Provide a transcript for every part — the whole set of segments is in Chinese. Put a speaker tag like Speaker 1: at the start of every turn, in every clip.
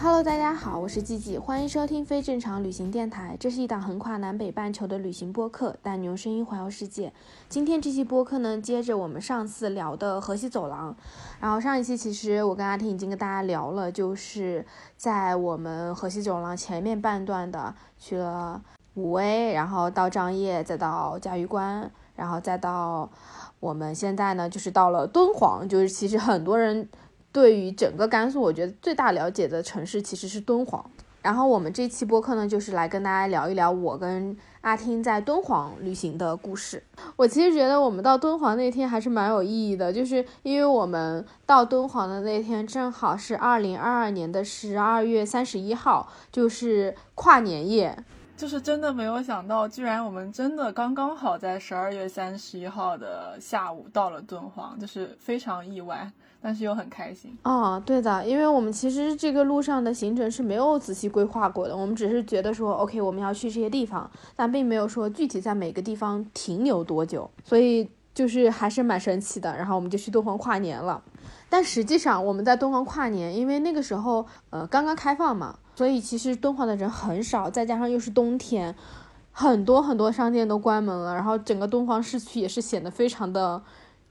Speaker 1: Hello，大家好，我是季季，欢迎收听非正常旅行电台。这是一档横跨南北半球的旅行播客，带你用声音环游世界。今天这期播客呢，接着我们上次聊的河西走廊。然后上一期其实我跟阿婷已经跟大家聊了，就是在我们河西走廊前面半段的，去了武威，然后到张掖，再到嘉峪关，然后再到我们现在呢，就是到了敦煌，就是其实很多人。对于整个甘肃，我觉得最大了解的城市其实是敦煌。然后我们这期播客呢，就是来跟大家聊一聊我跟阿听在敦煌旅行的故事。我其实觉得我们到敦煌那天还是蛮有意义的，就是因为我们到敦煌的那天正好是二零二二年的十二月三十一号，就是跨年夜。
Speaker 2: 就是真的没有想到，居然我们真的刚刚好在十二月三十一号的下午到了敦煌，就是非常意外，但是又很开心。
Speaker 1: 哦，对的，因为我们其实这个路上的行程是没有仔细规划过的，我们只是觉得说，OK，我们要去这些地方，但并没有说具体在每个地方停留多久，所以就是还是蛮神奇的。然后我们就去敦煌跨年了，但实际上我们在敦煌跨年，因为那个时候呃刚刚开放嘛。所以其实敦煌的人很少，再加上又是冬天，很多很多商店都关门了，然后整个敦煌市区也是显得非常的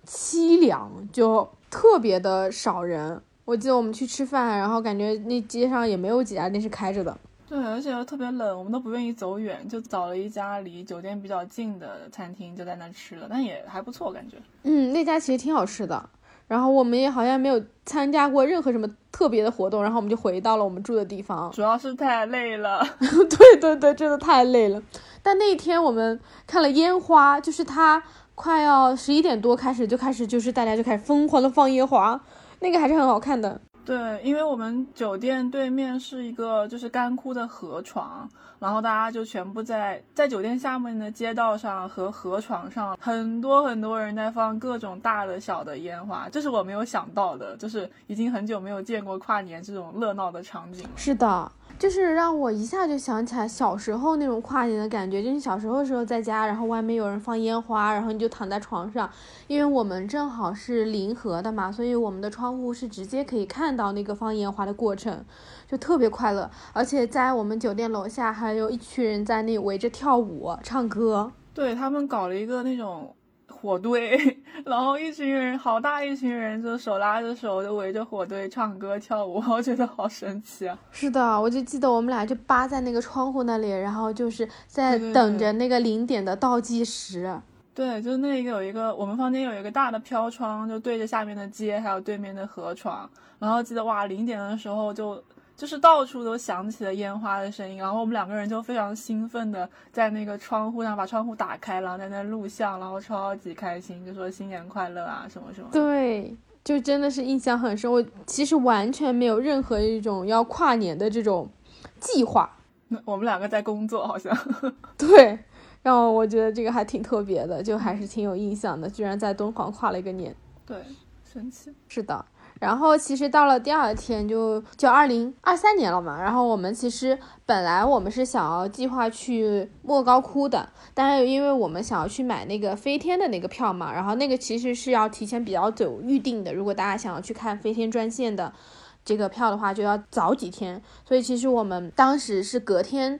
Speaker 1: 凄凉，就特别的少人。我记得我们去吃饭，然后感觉那街上也没有几家店是开着的。
Speaker 2: 对，而且又特别冷，我们都不愿意走远，就找了一家离酒店比较近的餐厅，就在那吃了，但也还不错，感觉。
Speaker 1: 嗯，那家其实挺好吃的。然后我们也好像没有参加过任何什么特别的活动，然后我们就回到了我们住的地方。
Speaker 2: 主要是太累了。
Speaker 1: 对对对，真的太累了。但那一天我们看了烟花，就是它快要十一点多开始就开始，就是大家就开始疯狂的放烟花，那个还是很好看的。
Speaker 2: 对，因为我们酒店对面是一个就是干枯的河床，然后大家就全部在在酒店下面的街道上和河床上，很多很多人在放各种大的小的烟花，这是我没有想到的，就是已经很久没有见过跨年这种热闹的场景。
Speaker 1: 是的。就是让我一下就想起来小时候那种跨年的感觉，就是小时候的时候在家，然后外面有人放烟花，然后你就躺在床上，因为我们正好是临河的嘛，所以我们的窗户是直接可以看到那个放烟花的过程，就特别快乐。而且在我们酒店楼下还有一群人在那围着跳舞、唱歌，
Speaker 2: 对他们搞了一个那种。火堆，然后一群人，好大一群人，就手拉着手，就围着火堆唱歌跳舞，我觉得好神奇啊！
Speaker 1: 是的，我就记得我们俩就扒在那个窗户那里，然后就是在等着那个零点的倒计时。
Speaker 2: 对，就那个有一个，我们房间有一个大的飘窗，就对着下面的街，还有对面的河床。然后记得哇，零点的时候就。就是到处都响起了烟花的声音，然后我们两个人就非常兴奋的在那个窗户上把窗户打开，然后在那录像，然后超级开心，就说新年快乐啊什么什么。
Speaker 1: 对，就真的是印象很深。我其实完全没有任何一种要跨年的这种计划。
Speaker 2: 那我们两个在工作，好像。
Speaker 1: 对，让我觉得这个还挺特别的，就还是挺有印象的，居然在敦煌跨了一个年。
Speaker 2: 对，神奇。
Speaker 1: 是的。然后其实到了第二天就就二零二三年了嘛，然后我们其实本来我们是想要计划去莫高窟的，但是因为我们想要去买那个飞天的那个票嘛，然后那个其实是要提前比较久预定的，如果大家想要去看飞天专线的这个票的话，就要早几天，所以其实我们当时是隔天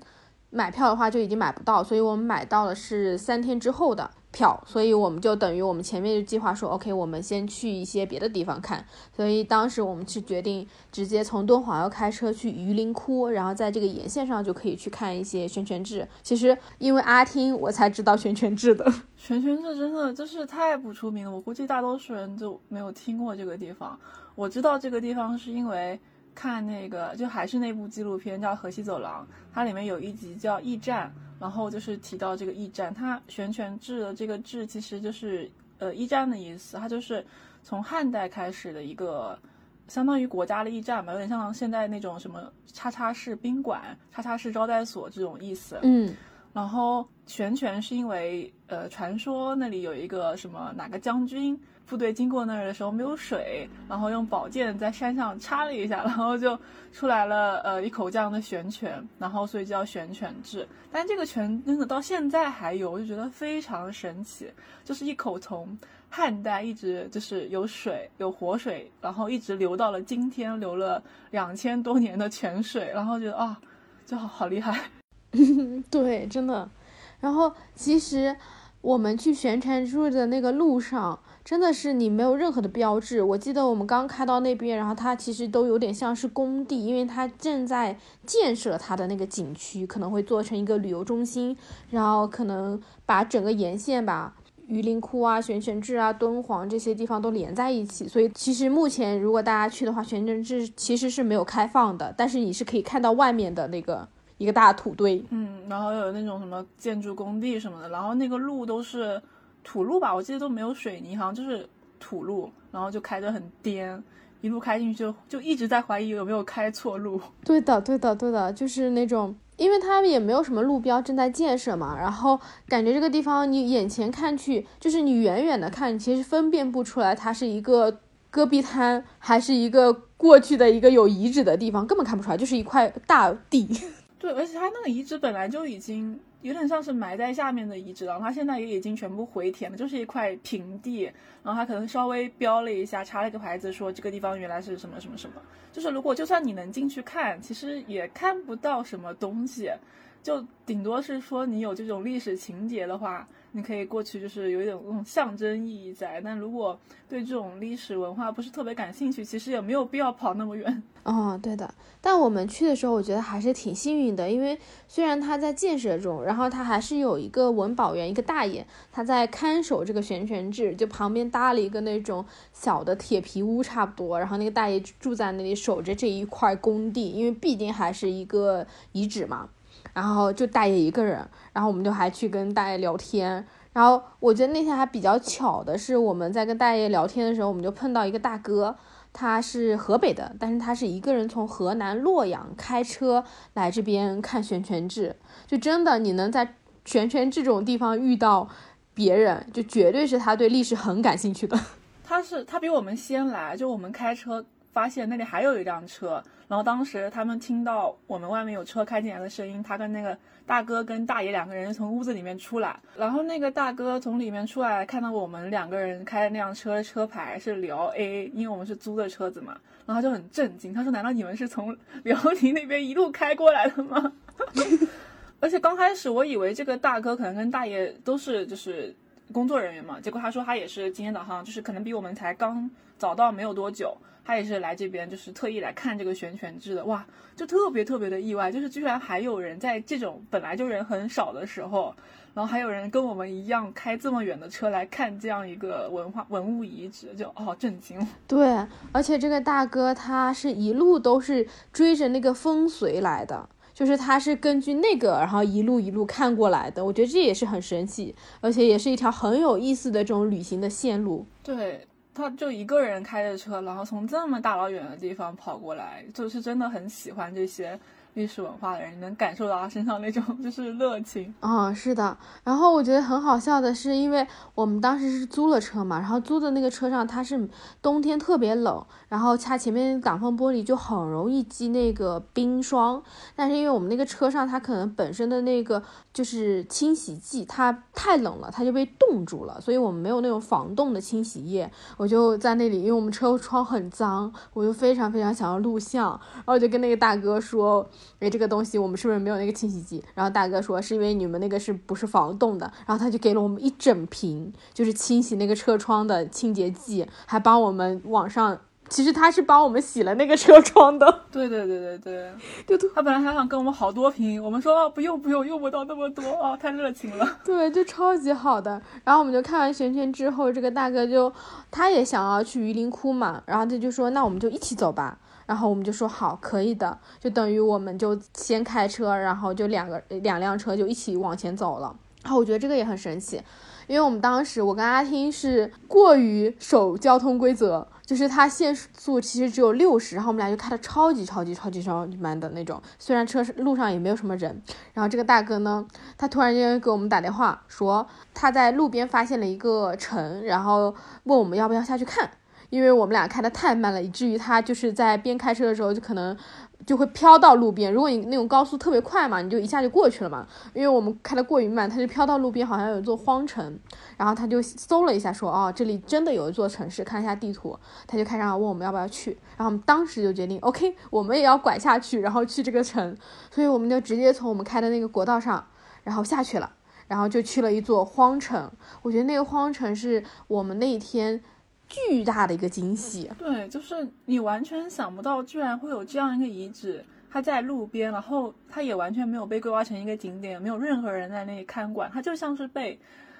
Speaker 1: 买票的话就已经买不到，所以我们买到的是三天之后的。票，所以我们就等于我们前面就计划说，OK，我们先去一些别的地方看。所以当时我们是决定直接从敦煌要开车去榆林窟，然后在这个沿线上就可以去看一些悬泉志。其实因为阿听，我才知道悬泉志的。
Speaker 2: 悬泉志真的就是太不出名了，我估计大多数人就没有听过这个地方。我知道这个地方是因为看那个，就还是那部纪录片叫《河西走廊》，它里面有一集叫驿站。然后就是提到这个驿站，它悬泉志的这个志其实就是呃驿站的意思，它就是从汉代开始的一个相当于国家的驿站吧，有点像现在那种什么叉叉式宾馆、叉叉式招待所这种意思。
Speaker 1: 嗯，
Speaker 2: 然后悬泉是因为呃，传说那里有一个什么哪个将军部队经过那儿的时候没有水，然后用宝剑在山上插了一下，然后就出来了呃一口这样的悬泉，然后所以叫悬泉治。但这个泉真的到现在还有，我就觉得非常神奇，就是一口从。汉代一直就是有水有活水，然后一直流到了今天，流了两千多年的泉水，然后觉得啊，就好好厉害。
Speaker 1: 对，真的。然后其实我们去玄泉住的那个路上，真的是你没有任何的标志。我记得我们刚开到那边，然后它其实都有点像是工地，因为它正在建设它的那个景区，可能会做成一个旅游中心，然后可能把整个沿线吧。榆林窟啊、玄泉置啊、敦煌这些地方都连在一起，所以其实目前如果大家去的话，玄泉置其实是没有开放的，但是你是可以看到外面的那个一个大土堆，
Speaker 2: 嗯，然后有那种什么建筑工地什么的，然后那个路都是土路吧，我记得都没有水泥，好像就是土路，然后就开得很颠，一路开进去就就一直在怀疑有没有开错路。
Speaker 1: 对的，对的，对的，就是那种。因为它也没有什么路标正在建设嘛，然后感觉这个地方你眼前看去，就是你远远的看，其实分辨不出来它是一个戈壁滩还是一个过去的一个有遗址的地方，根本看不出来，就是一块大地。
Speaker 2: 对，而且它那个遗址本来就已经。有点像是埋在下面的遗址了，它现在也已经全部回填了，就是一块平地，然后它可能稍微标了一下，插了一个牌子，说这个地方原来是什么什么什么。就是如果就算你能进去看，其实也看不到什么东西，就顶多是说你有这种历史情节的话。你可以过去，就是有一点那种象征意义在。但如果对这种历史文化不是特别感兴趣，其实也没有必要跑那么远。
Speaker 1: 哦，对的。但我们去的时候，我觉得还是挺幸运的，因为虽然它在建设中，然后它还是有一个文保员，一个大爷，他在看守这个悬泉置，就旁边搭了一个那种小的铁皮屋差不多。然后那个大爷住在那里守着这一块工地，因为毕竟还是一个遗址嘛。然后就大爷一个人，然后我们就还去跟大爷聊天。然后我觉得那天还比较巧的是，我们在跟大爷聊天的时候，我们就碰到一个大哥，他是河北的，但是他是一个人从河南洛阳开车来这边看玄泉志。就真的你能在玄泉这种地方遇到别人，就绝对是他对历史很感兴趣的。
Speaker 2: 他是他比我们先来，就我们开车发现那里还有一辆车。然后当时他们听到我们外面有车开进来的声音，他跟那个大哥跟大爷两个人从屋子里面出来，然后那个大哥从里面出来，看到我们两个人开的那辆车车牌是辽 A，因为我们是租的车子嘛，然后就很震惊，他说：“难道你们是从辽宁那边一路开过来的吗？”而且 刚开始我以为这个大哥可能跟大爷都是就是工作人员嘛，结果他说他也是今天早上就是可能比我们才刚早到没有多久。他也是来这边，就是特意来看这个悬泉志的，哇，就特别特别的意外，就是居然还有人在这种本来就人很少的时候，然后还有人跟我们一样开这么远的车来看这样一个文化文物遗址，就哦震惊。
Speaker 1: 对，而且这个大哥他是一路都是追着那个风随来的，就是他是根据那个，然后一路一路看过来的，我觉得这也是很神奇，而且也是一条很有意思的这种旅行的线路。
Speaker 2: 对。他就一个人开着车，然后从这么大老远的地方跑过来，就是真的很喜欢这些。历史文化的人，能感受到他身上那种就是热情
Speaker 1: 啊，是的。然后我觉得很好笑的是，因为我们当时是租了车嘛，然后租的那个车上它是冬天特别冷，然后它前面挡风玻璃就很容易积那个冰霜。但是因为我们那个车上它可能本身的那个就是清洗剂它太冷了，它就被冻住了，所以我们没有那种防冻的清洗液。我就在那里，因为我们车窗很脏，我就非常非常想要录像，然后我就跟那个大哥说。哎，这个东西我们是不是没有那个清洗剂？然后大哥说是因为你们那个是不是防冻的？然后他就给了我们一整瓶，就是清洗那个车窗的清洁剂，还帮我们网上，其实他是帮我们洗了那个车窗的。
Speaker 2: 对对对对对，就他本来还想跟我们好多瓶，我们说不用不用，用不到那么多啊，太热情了。
Speaker 1: 对，就超级好的。然后我们就看完玄圈之后，这个大哥就他也想要去榆林窟嘛，然后他就说那我们就一起走吧。然后我们就说好，可以的，就等于我们就先开车，然后就两个两辆车就一起往前走了。然后我觉得这个也很神奇，因为我们当时我跟阿听是过于守交通规则，就是它限速其实只有六十，然后我们俩就开的超级超级超级超级慢的那种，虽然车路上也没有什么人。然后这个大哥呢，他突然间给我们打电话说他在路边发现了一个城，然后问我们要不要下去看，因为我们俩开的太慢了，以至于他就是在边开车的时候就可能。就会飘到路边。如果你那种高速特别快嘛，你就一下就过去了嘛。因为我们开的过于慢，他就飘到路边，好像有一座荒城。然后他就搜了一下，说：“哦，这里真的有一座城市。”看一下地图，他就开始问我们要不要去。然后我们当时就决定，OK，我们也要拐下去，然后去这个城。所以我们就直接从我们开的那个国道上，然后下去了，然后就去了一座荒城。我觉得那个荒城是我们那一天。巨大的一个惊喜，
Speaker 2: 对，就是你完全想不到，居然会有这样一个遗址，它在路边，然后它也完全没有被规划成一个景点，没有任何人在那里看管，它就像是被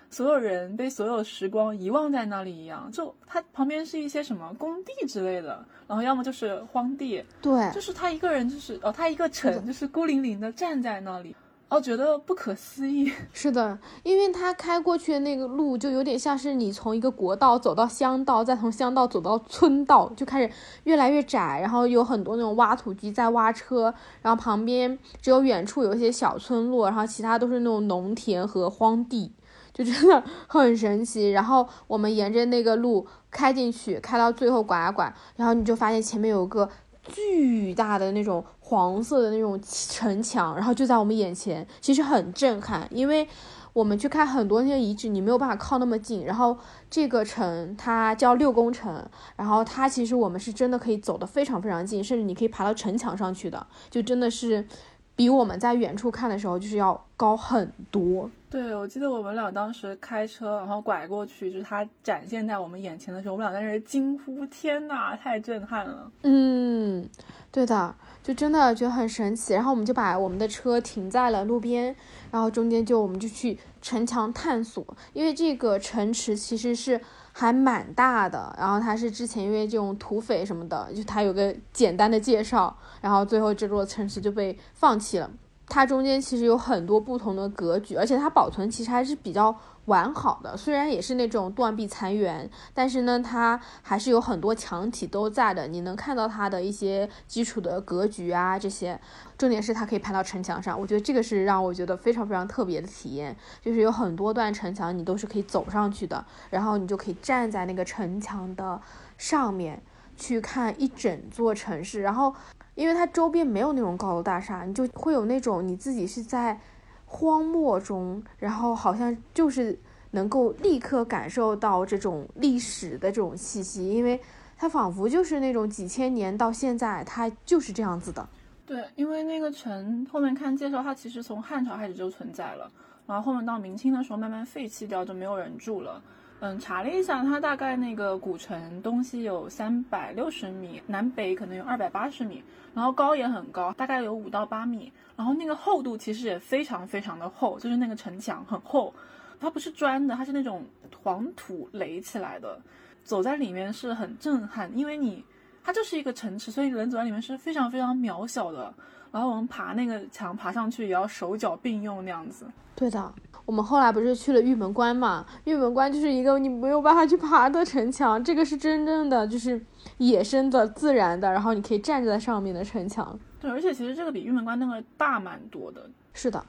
Speaker 2: 所有人被所有时光遗忘在那里一样。就它旁边是一些什么工地之类的，然后要么就是荒地，
Speaker 1: 对，
Speaker 2: 就是他一个人，就是哦，他一个城，就是孤零零的站在那里。哦，觉得不可思议。
Speaker 1: 是的，因为他开过去的那个路就有点像是你从一个国道走到乡道，再从乡道走到村道，就开始越来越窄，然后有很多那种挖土机在挖车，然后旁边只有远处有一些小村落，然后其他都是那种农田和荒地，就真的很神奇。然后我们沿着那个路开进去，开到最后拐啊拐，然后你就发现前面有个巨大的那种。黄色的那种城墙，然后就在我们眼前，其实很震撼。因为我们去看很多那些遗址，你没有办法靠那么近。然后这个城它叫六宫城，然后它其实我们是真的可以走得非常非常近，甚至你可以爬到城墙上去的，就真的是比我们在远处看的时候就是要高很多。
Speaker 2: 对，我记得我们俩当时开车，然后拐过去，就是它展现在我们眼前的时候，我们俩在那惊呼：“天呐，太震撼了！”
Speaker 1: 嗯，对的。就真的觉得很神奇，然后我们就把我们的车停在了路边，然后中间就我们就去城墙探索，因为这个城池其实是还蛮大的，然后它是之前因为这种土匪什么的，就它有个简单的介绍，然后最后这座城池就被放弃了。它中间其实有很多不同的格局，而且它保存其实还是比较。完好的，虽然也是那种断壁残垣，但是呢，它还是有很多墙体都在的。你能看到它的一些基础的格局啊，这些。重点是它可以拍到城墙上，我觉得这个是让我觉得非常非常特别的体验。就是有很多段城墙，你都是可以走上去的，然后你就可以站在那个城墙的上面去看一整座城市。然后，因为它周边没有那种高楼大厦，你就会有那种你自己是在。荒漠中，然后好像就是能够立刻感受到这种历史的这种气息，因为它仿佛就是那种几千年到现在，它就是这样子的。
Speaker 2: 对，因为那个城后面看介绍，它其实从汉朝开始就存在了，然后后面到明清的时候慢慢废弃掉，就没有人住了。嗯，查了一下，它大概那个古城东西有三百六十米，南北可能有二百八十米，然后高也很高，大概有五到八米，然后那个厚度其实也非常非常的厚，就是那个城墙很厚，它不是砖的，它是那种黄土垒起来的，走在里面是很震撼，因为你它就是一个城池，所以人走在里面是非常非常渺小的，然后我们爬那个墙爬上去也要手脚并用那样子。
Speaker 1: 对的。我们后来不是去了玉门关嘛？玉门关就是一个你没有办法去爬的城墙，这个是真正的就是野生的、自然的，然后你可以站在上面的城墙。
Speaker 2: 对，而且其实这个比玉门关那个大蛮多的。
Speaker 1: 是的，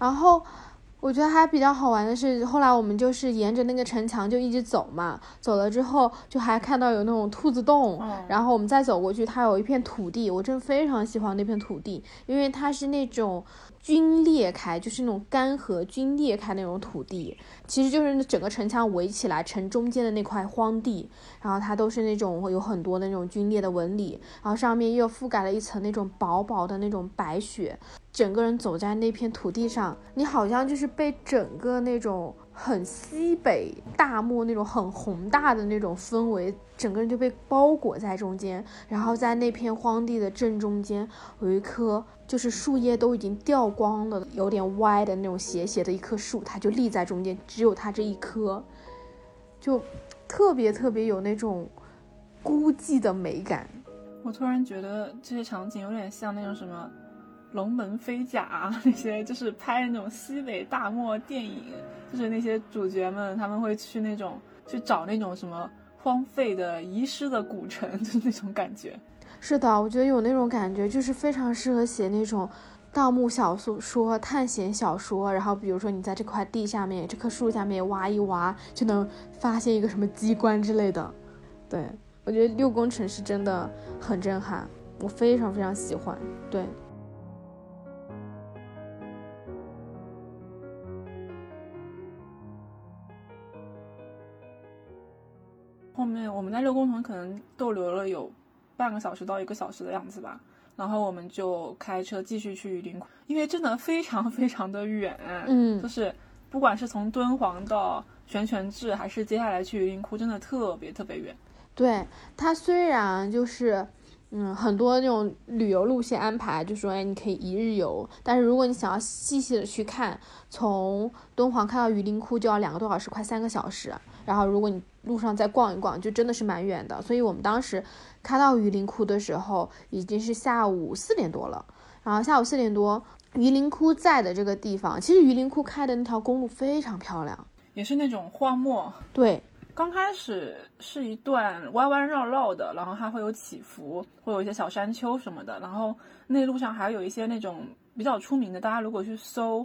Speaker 1: 然后。我觉得还比较好玩的是，后来我们就是沿着那个城墙就一直走嘛，走了之后就还看到有那种兔子洞，然后我们再走过去，它有一片土地，我真的非常喜欢那片土地，因为它是那种均裂开，就是那种干涸均裂开那种土地，其实就是整个城墙围起来，城中间的那块荒地，然后它都是那种有很多的那种龟裂的纹理，然后上面又覆盖了一层那种薄薄的那种白雪。整个人走在那片土地上，你好像就是被整个那种很西北大漠那种很宏大的那种氛围，整个人就被包裹在中间。然后在那片荒地的正中间，有一棵就是树叶都已经掉光了，有点歪的那种斜斜的一棵树，它就立在中间，只有它这一棵，就特别特别有那种孤寂的美感。
Speaker 2: 我突然觉得这些场景有点像那种什么。龙门飞甲啊，那些就是拍那种西北大漠电影，就是那些主角们他们会去那种去找那种什么荒废的遗失的古城，就是那种感觉。
Speaker 1: 是的，我觉得有那种感觉，就是非常适合写那种盗墓小说、探险小说。然后比如说你在这块地下面、这棵树下面挖一挖，就能发现一个什么机关之类的。对我觉得六宫城是真的很震撼，我非常非常喜欢。对。
Speaker 2: 我们在六宫屯可能逗留了有半个小时到一个小时的样子吧，然后我们就开车继续去榆林窟，因为真的非常非常的远，
Speaker 1: 嗯，
Speaker 2: 就是不管是从敦煌到悬泉置，还是接下来去榆林窟，真的特别特别远。
Speaker 1: 对它虽然就是。嗯，很多那种旅游路线安排，就说哎，你可以一日游。但是如果你想要细细的去看，从敦煌看到榆林窟就要两个多小时，快三个小时。然后如果你路上再逛一逛，就真的是蛮远的。所以我们当时开到榆林窟的时候，已经是下午四点多了。然后下午四点多，榆林窟在的这个地方，其实榆林窟开的那条公路非常漂亮，
Speaker 2: 也是那种荒漠。
Speaker 1: 对。
Speaker 2: 刚开始是一段弯弯绕绕的，然后它会有起伏，会有一些小山丘什么的。然后那路上还有一些那种比较出名的，大家如果去搜，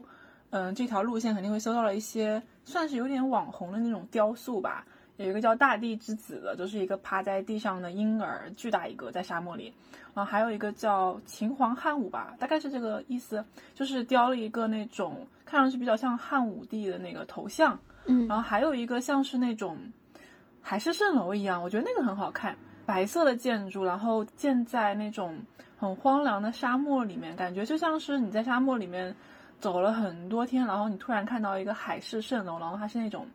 Speaker 2: 嗯，这条路线肯定会搜到了一些算是有点网红的那种雕塑吧。有一个叫大地之子的，就是一个趴在地上的婴儿，巨大一个在沙漠里。然后还有一个叫秦皇汉武吧，大概是这个意思，就是雕了一个那种看上去比较像汉武帝的那个头像。
Speaker 1: 嗯，
Speaker 2: 然后还有一个像是那种。海市蜃楼一样，我觉得那个很好看，白色的建筑，然后建在那种很荒凉的沙漠里面，感觉就像是你在沙漠里面走了很多天，然后你突然看到一个海市蜃楼，然后它是那种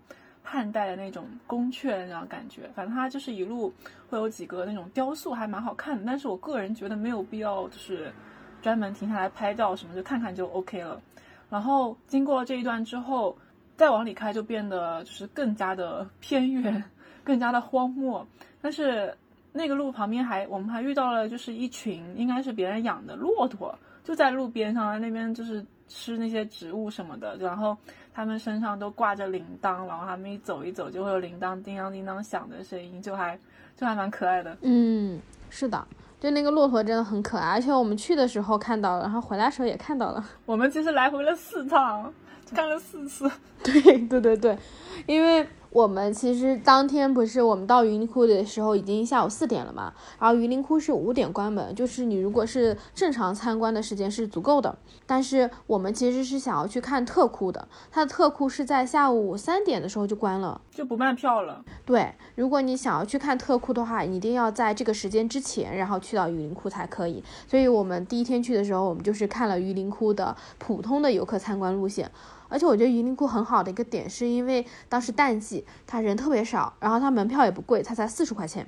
Speaker 2: 汉代的那种宫阙那种感觉，反正它就是一路会有几个那种雕塑，还蛮好看的。但是我个人觉得没有必要就是专门停下来拍照什么，就看看就 OK 了。然后经过了这一段之后，再往里开就变得就是更加的偏远。更加的荒漠，但是那个路旁边还我们还遇到了就是一群应该是别人养的骆驼，就在路边上那边就是吃那些植物什么的，然后他们身上都挂着铃铛，然后他们一走一走就会有铃铛叮当叮当响的声音，就还就还蛮可爱的。
Speaker 1: 嗯，是的，就那个骆驼真的很可爱，而且我们去的时候看到了，然后回来时候也看到了。
Speaker 2: 我们其实来回了四趟，看了四次。
Speaker 1: 对对对对，因为。我们其实当天不是我们到榆林窟的时候已经下午四点了嘛，然后榆林窟是五点关门，就是你如果是正常参观的时间是足够的。但是我们其实是想要去看特窟的，它的特窟是在下午三点的时候就关了，
Speaker 2: 就不卖票了。
Speaker 1: 对，如果你想要去看特窟的话，一定要在这个时间之前，然后去到榆林窟才可以。所以我们第一天去的时候，我们就是看了榆林窟的普通的游客参观路线。而且我觉得榆林窟很好的一个点，是因为当时淡季，他人特别少，然后他门票也不贵，他才四十块钱。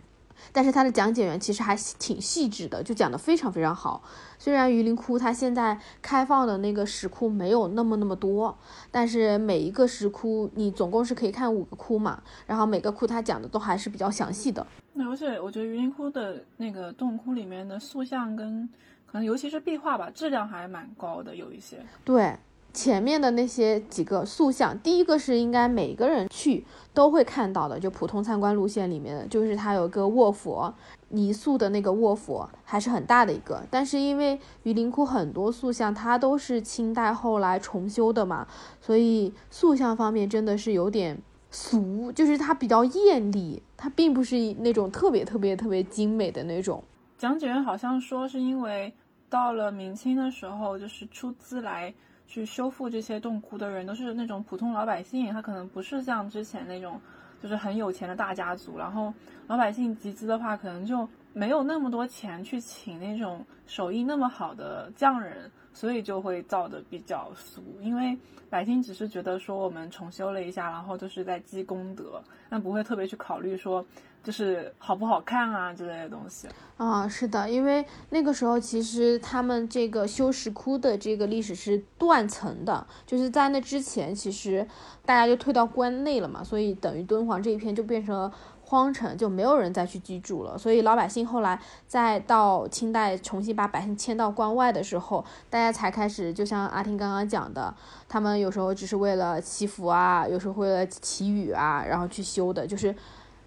Speaker 1: 但是他的讲解员其实还挺细致的，就讲得非常非常好。虽然榆林窟它现在开放的那个石窟没有那么那么多，但是每一个石窟你总共是可以看五个窟嘛，然后每个窟它讲的都还是比较详细的。
Speaker 2: 那而且我觉得榆林窟的那个洞窟里面的塑像跟可能尤其是壁画吧，质量还蛮高的，有一些。
Speaker 1: 对。前面的那些几个塑像，第一个是应该每个人去都会看到的，就普通参观路线里面的，就是它有个卧佛，泥塑的那个卧佛还是很大的一个。但是因为榆林窟很多塑像它都是清代后来重修的嘛，所以塑像方面真的是有点俗，就是它比较艳丽，它并不是那种特别特别特别精美的那种。
Speaker 2: 讲解员好像说是因为到了明清的时候，就是出资来。去修复这些洞窟的人都是那种普通老百姓，他可能不是像之前那种就是很有钱的大家族。然后老百姓集资的话，可能就没有那么多钱去请那种手艺那么好的匠人，所以就会造的比较俗。因为百姓只是觉得说我们重修了一下，然后就是在积功德，但不会特别去考虑说。就是好不好看啊之类的东西
Speaker 1: 啊，是的，因为那个时候其实他们这个修石窟的这个历史是断层的，就是在那之前，其实大家就退到关内了嘛，所以等于敦煌这一片就变成荒城，就没有人再去居住了。所以老百姓后来再到清代重新把百姓迁到关外的时候，大家才开始，就像阿听刚刚讲的，他们有时候只是为了祈福啊，有时候为了祈雨啊，然后去修的，就是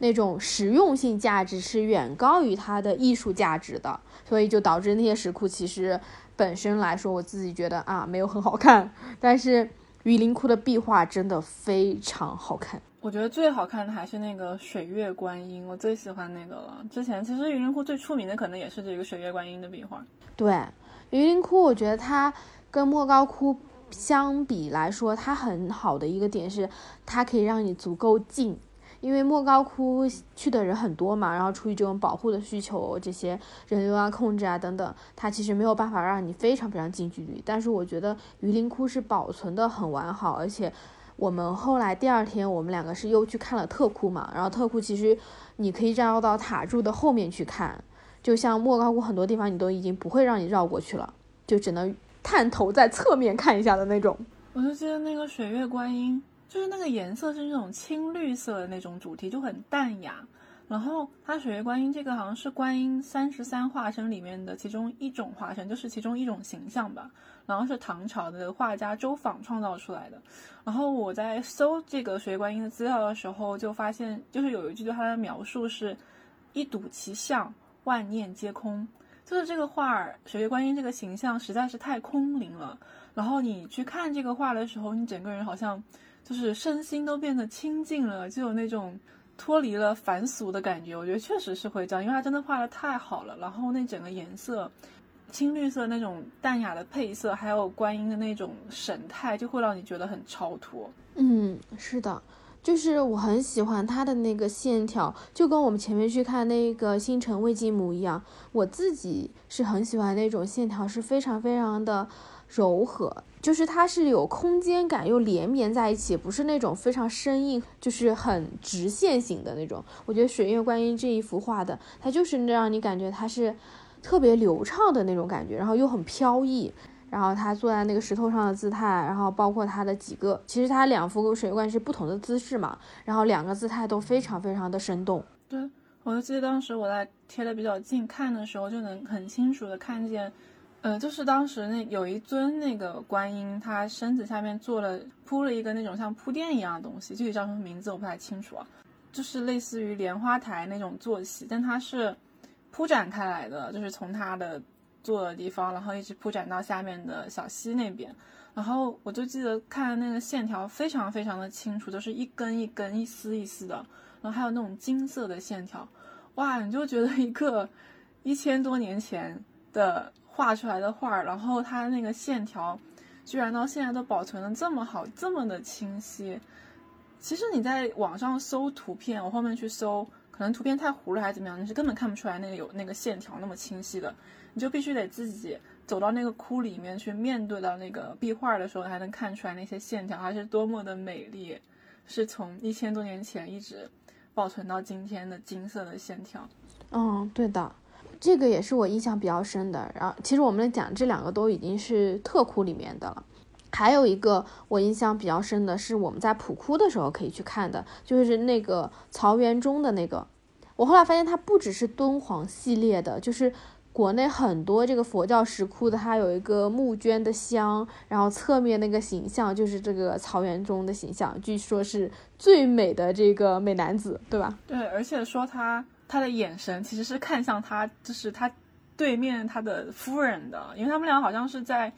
Speaker 1: 那种实用性价值是远高于它的艺术价值的，所以就导致那些石窟其实本身来说，我自己觉得啊没有很好看，但是。榆林窟的壁画真的非常好看，
Speaker 2: 我觉得最好看的还是那个水月观音，我最喜欢那个了。之前其实榆林窟最出名的可能也是这个水月观音的壁画。
Speaker 1: 对，榆林窟我觉得它跟莫高窟相比来说，它很好的一个点是，它可以让你足够近。因为莫高窟去的人很多嘛，然后出于这种保护的需求，这些人流啊、控制啊等等，它其实没有办法让你非常非常近距离。但是我觉得榆林窟是保存的很完好，而且我们后来第二天我们两个是又去看了特窟嘛，然后特窟其实你可以绕到塔柱的后面去看，就像莫高窟很多地方你都已经不会让你绕过去了，就只能探头在侧面看一下的那种。
Speaker 2: 我就记得那个水月观音。就是那个颜色是那种青绿色的那种主题，就很淡雅。然后它水月观音这个好像是观音三十三化身里面的其中一种化身，就是其中一种形象吧。然后是唐朝的画家周昉创造出来的。然后我在搜这个水月观音的资料的时候，就发现就是有一句对它的描述是“一睹其相，万念皆空”，就是这个画儿水月观音这个形象实在是太空灵了。然后你去看这个画的时候，你整个人好像。就是身心都变得清净了，就有那种脱离了凡俗的感觉。我觉得确实是会这样，因为它真的画的太好了。然后那整个颜色，青绿色那种淡雅的配色，还有观音的那种神态，就会让你觉得很超脱。
Speaker 1: 嗯，是的，就是我很喜欢它的那个线条，就跟我们前面去看那个星辰未尽母一样。我自己是很喜欢那种线条，是非常非常的。柔和，就是它是有空间感又连绵在一起，不是那种非常生硬，就是很直线型的那种。我觉得水月观音这一幅画的，它就是让你感觉它是特别流畅的那种感觉，然后又很飘逸。然后他坐在那个石头上的姿态，然后包括他的几个，其实他两幅水月观是不同的姿势嘛，然后两个姿态都非常非常的生动。
Speaker 2: 对，我就记得当时我在贴的比较近看的时候，就能很清楚的看见。呃，就是当时那有一尊那个观音，他身子下面做了铺了一个那种像铺垫一样的东西，具体叫什么名字我不太清楚啊，就是类似于莲花台那种坐席，但它是铺展开来的，就是从他的坐的地方，然后一直铺展到下面的小溪那边，然后我就记得看那个线条非常非常的清楚，就是一根一根、一丝一丝的，然后还有那种金色的线条，哇，你就觉得一个一千多年前的。画出来的画，然后它那个线条，居然到现在都保存的这么好，这么的清晰。其实你在网上搜图片，我后面去搜，可能图片太糊了还是怎么样，你是根本看不出来那个有那个线条那么清晰的。你就必须得自己走到那个窟里面去，面对到那个壁画的时候，才能看出来那些线条还是多么的美丽，是从一千多年前一直保存到今天的金色的线条。
Speaker 1: 嗯，对的。这个也是我印象比较深的。然后，其实我们讲这两个都已经是特窟里面的了。还有一个我印象比较深的是我们在普窟的时候可以去看的，就是那个曹元中的那个。我后来发现它不只是敦煌系列的，就是国内很多这个佛教石窟的，它有一个募捐的香，然后侧面那个形象就是这个曹元中的形象，据说是最美的这个美男子，对吧？
Speaker 2: 对，而且说他。他的眼神其实是看向他，就是他对面他的夫人的，因为他们俩好像是在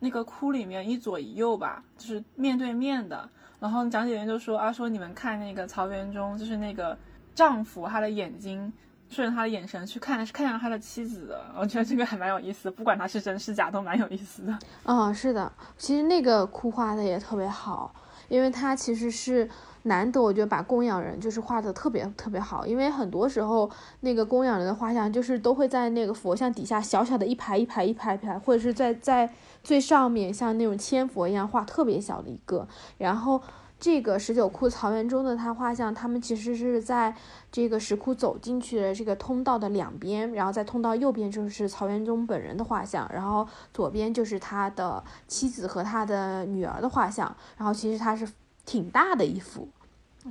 Speaker 2: 那个窟里面一左一右吧，就是面对面的。然后讲解员就说啊，说你们看那个曹元忠，就是那个丈夫，他的眼睛顺着他的眼神去看，是看向他的妻子的。我觉得这个还蛮有意思，不管他是真是假，都蛮有意思的。
Speaker 1: 嗯，是的，其实那个窟画的也特别好，因为它其实是。难得，我觉得把供养人就是画的特别特别好，因为很多时候那个供养人的画像就是都会在那个佛像底下小小的一排一排一排一排，或者是在在最上面像那种千佛一样画特别小的一个。然后这个十九窟曹元中的他画像，他们其实是在这个石窟走进去的这个通道的两边，然后在通道右边就是曹元中本人的画像，然后左边就是他的妻子和他的女儿的画像，然后其实他是。挺大的一幅，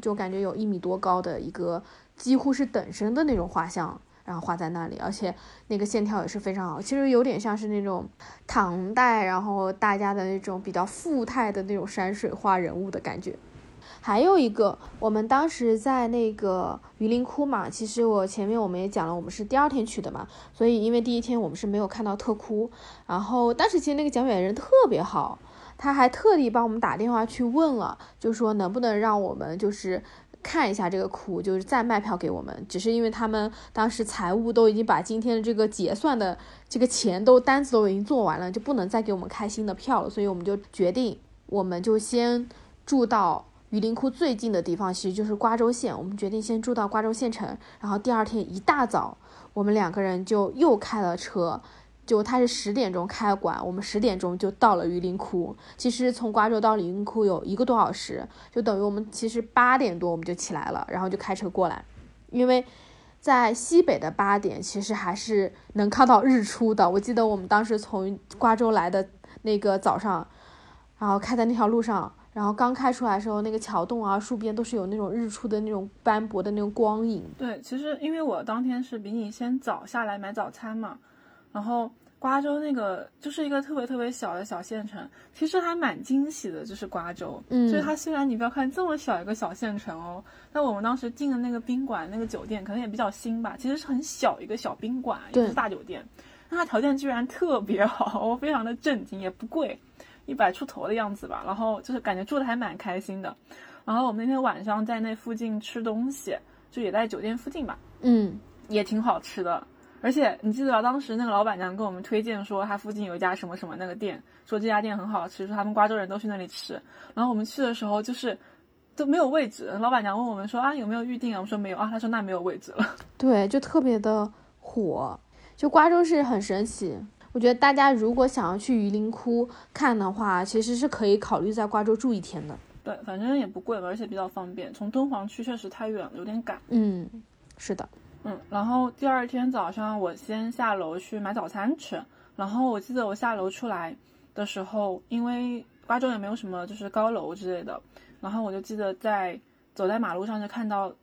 Speaker 1: 就感觉有一米多高的一个几乎是等身的那种画像，然后画在那里，而且那个线条也是非常好，其实有点像是那种唐代，然后大家的那种比较富态的那种山水画人物的感觉。还有一个，我们当时在那个榆林窟嘛，其实我前面我们也讲了，我们是第二天去的嘛，所以因为第一天我们是没有看到特窟，然后当时其实那个讲解人特别好，他还特地帮我们打电话去问了，就说能不能让我们就是看一下这个窟，就是再卖票给我们，只是因为他们当时财务都已经把今天的这个结算的这个钱都单子都已经做完了，就不能再给我们开新的票了，所以我们就决定，我们就先住到。榆林窟最近的地方其实就是瓜州县，我们决定先住到瓜州县城，然后第二天一大早，我们两个人就又开了车，就他是十点钟开馆，我们十点钟就到了榆林窟。其实从瓜州到榆林窟有一个多小时，就等于我们其实八点多我们就起来了，然后就开车过来，因为在西北的八点其实还是能看到日出的。我记得我们当时从瓜州来的那个早上，然后开在那条路上。然后刚开出来的时候，那个桥洞啊、树边都是有那种日出的那种斑驳的那种光影。
Speaker 2: 对，其实因为我当天是比你先早下来买早餐嘛，然后瓜州那个就是一个特别特别小的小县城，其实还蛮惊喜的，就是瓜州。
Speaker 1: 嗯，
Speaker 2: 就是它虽然你不要看这么小一个小县城哦，那我们当时订的那个宾馆那个酒店可能也比较新吧，其实是很小一个小宾馆，也不是大酒店，但它条件居然特别好，我 非常的震惊，也不贵。一百出头的样子吧，然后就是感觉住的还蛮开心的，然后我们那天晚上在那附近吃东西，就也在酒店附近吧，
Speaker 1: 嗯，
Speaker 2: 也挺好吃的，而且你记得吧，当时那个老板娘跟我们推荐说，他附近有一家什么什么那个店，说这家店很好吃，说他们瓜州人都去那里吃，然后我们去的时候就是都没有位置，老板娘问我们说啊有没有预定啊，我们说没有啊，他说那没有位置了，
Speaker 1: 对，就特别的火，就瓜州是很神奇。我觉得大家如果想要去榆林窟看的话，其实是可以考虑在瓜州住一天的。
Speaker 2: 对，反正也不贵吧，而且比较方便。从敦煌去确实太远了，有点赶。
Speaker 1: 嗯，是的。
Speaker 2: 嗯，然后第二天早上我先下楼去买早餐吃。然后我记得我下楼出来的时候，因为瓜州也没有什么就是高楼之类的，然后我就记得在走在马路上就看到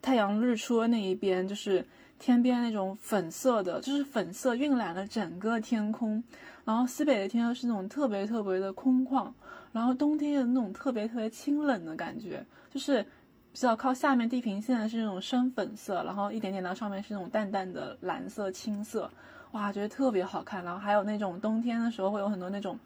Speaker 2: 太阳日出的那一边就是。天边那种粉色的，就是粉色晕染了整个天空，然后西北的天又是那种特别特别的空旷，然后冬天的那种特别特别清冷的感觉，就是比较靠下面地平线的是那种深粉色，然后一点点到上面是那种淡淡的蓝色、青色，哇，觉得特别好看。然后还有那种冬天的时候会有很多那种。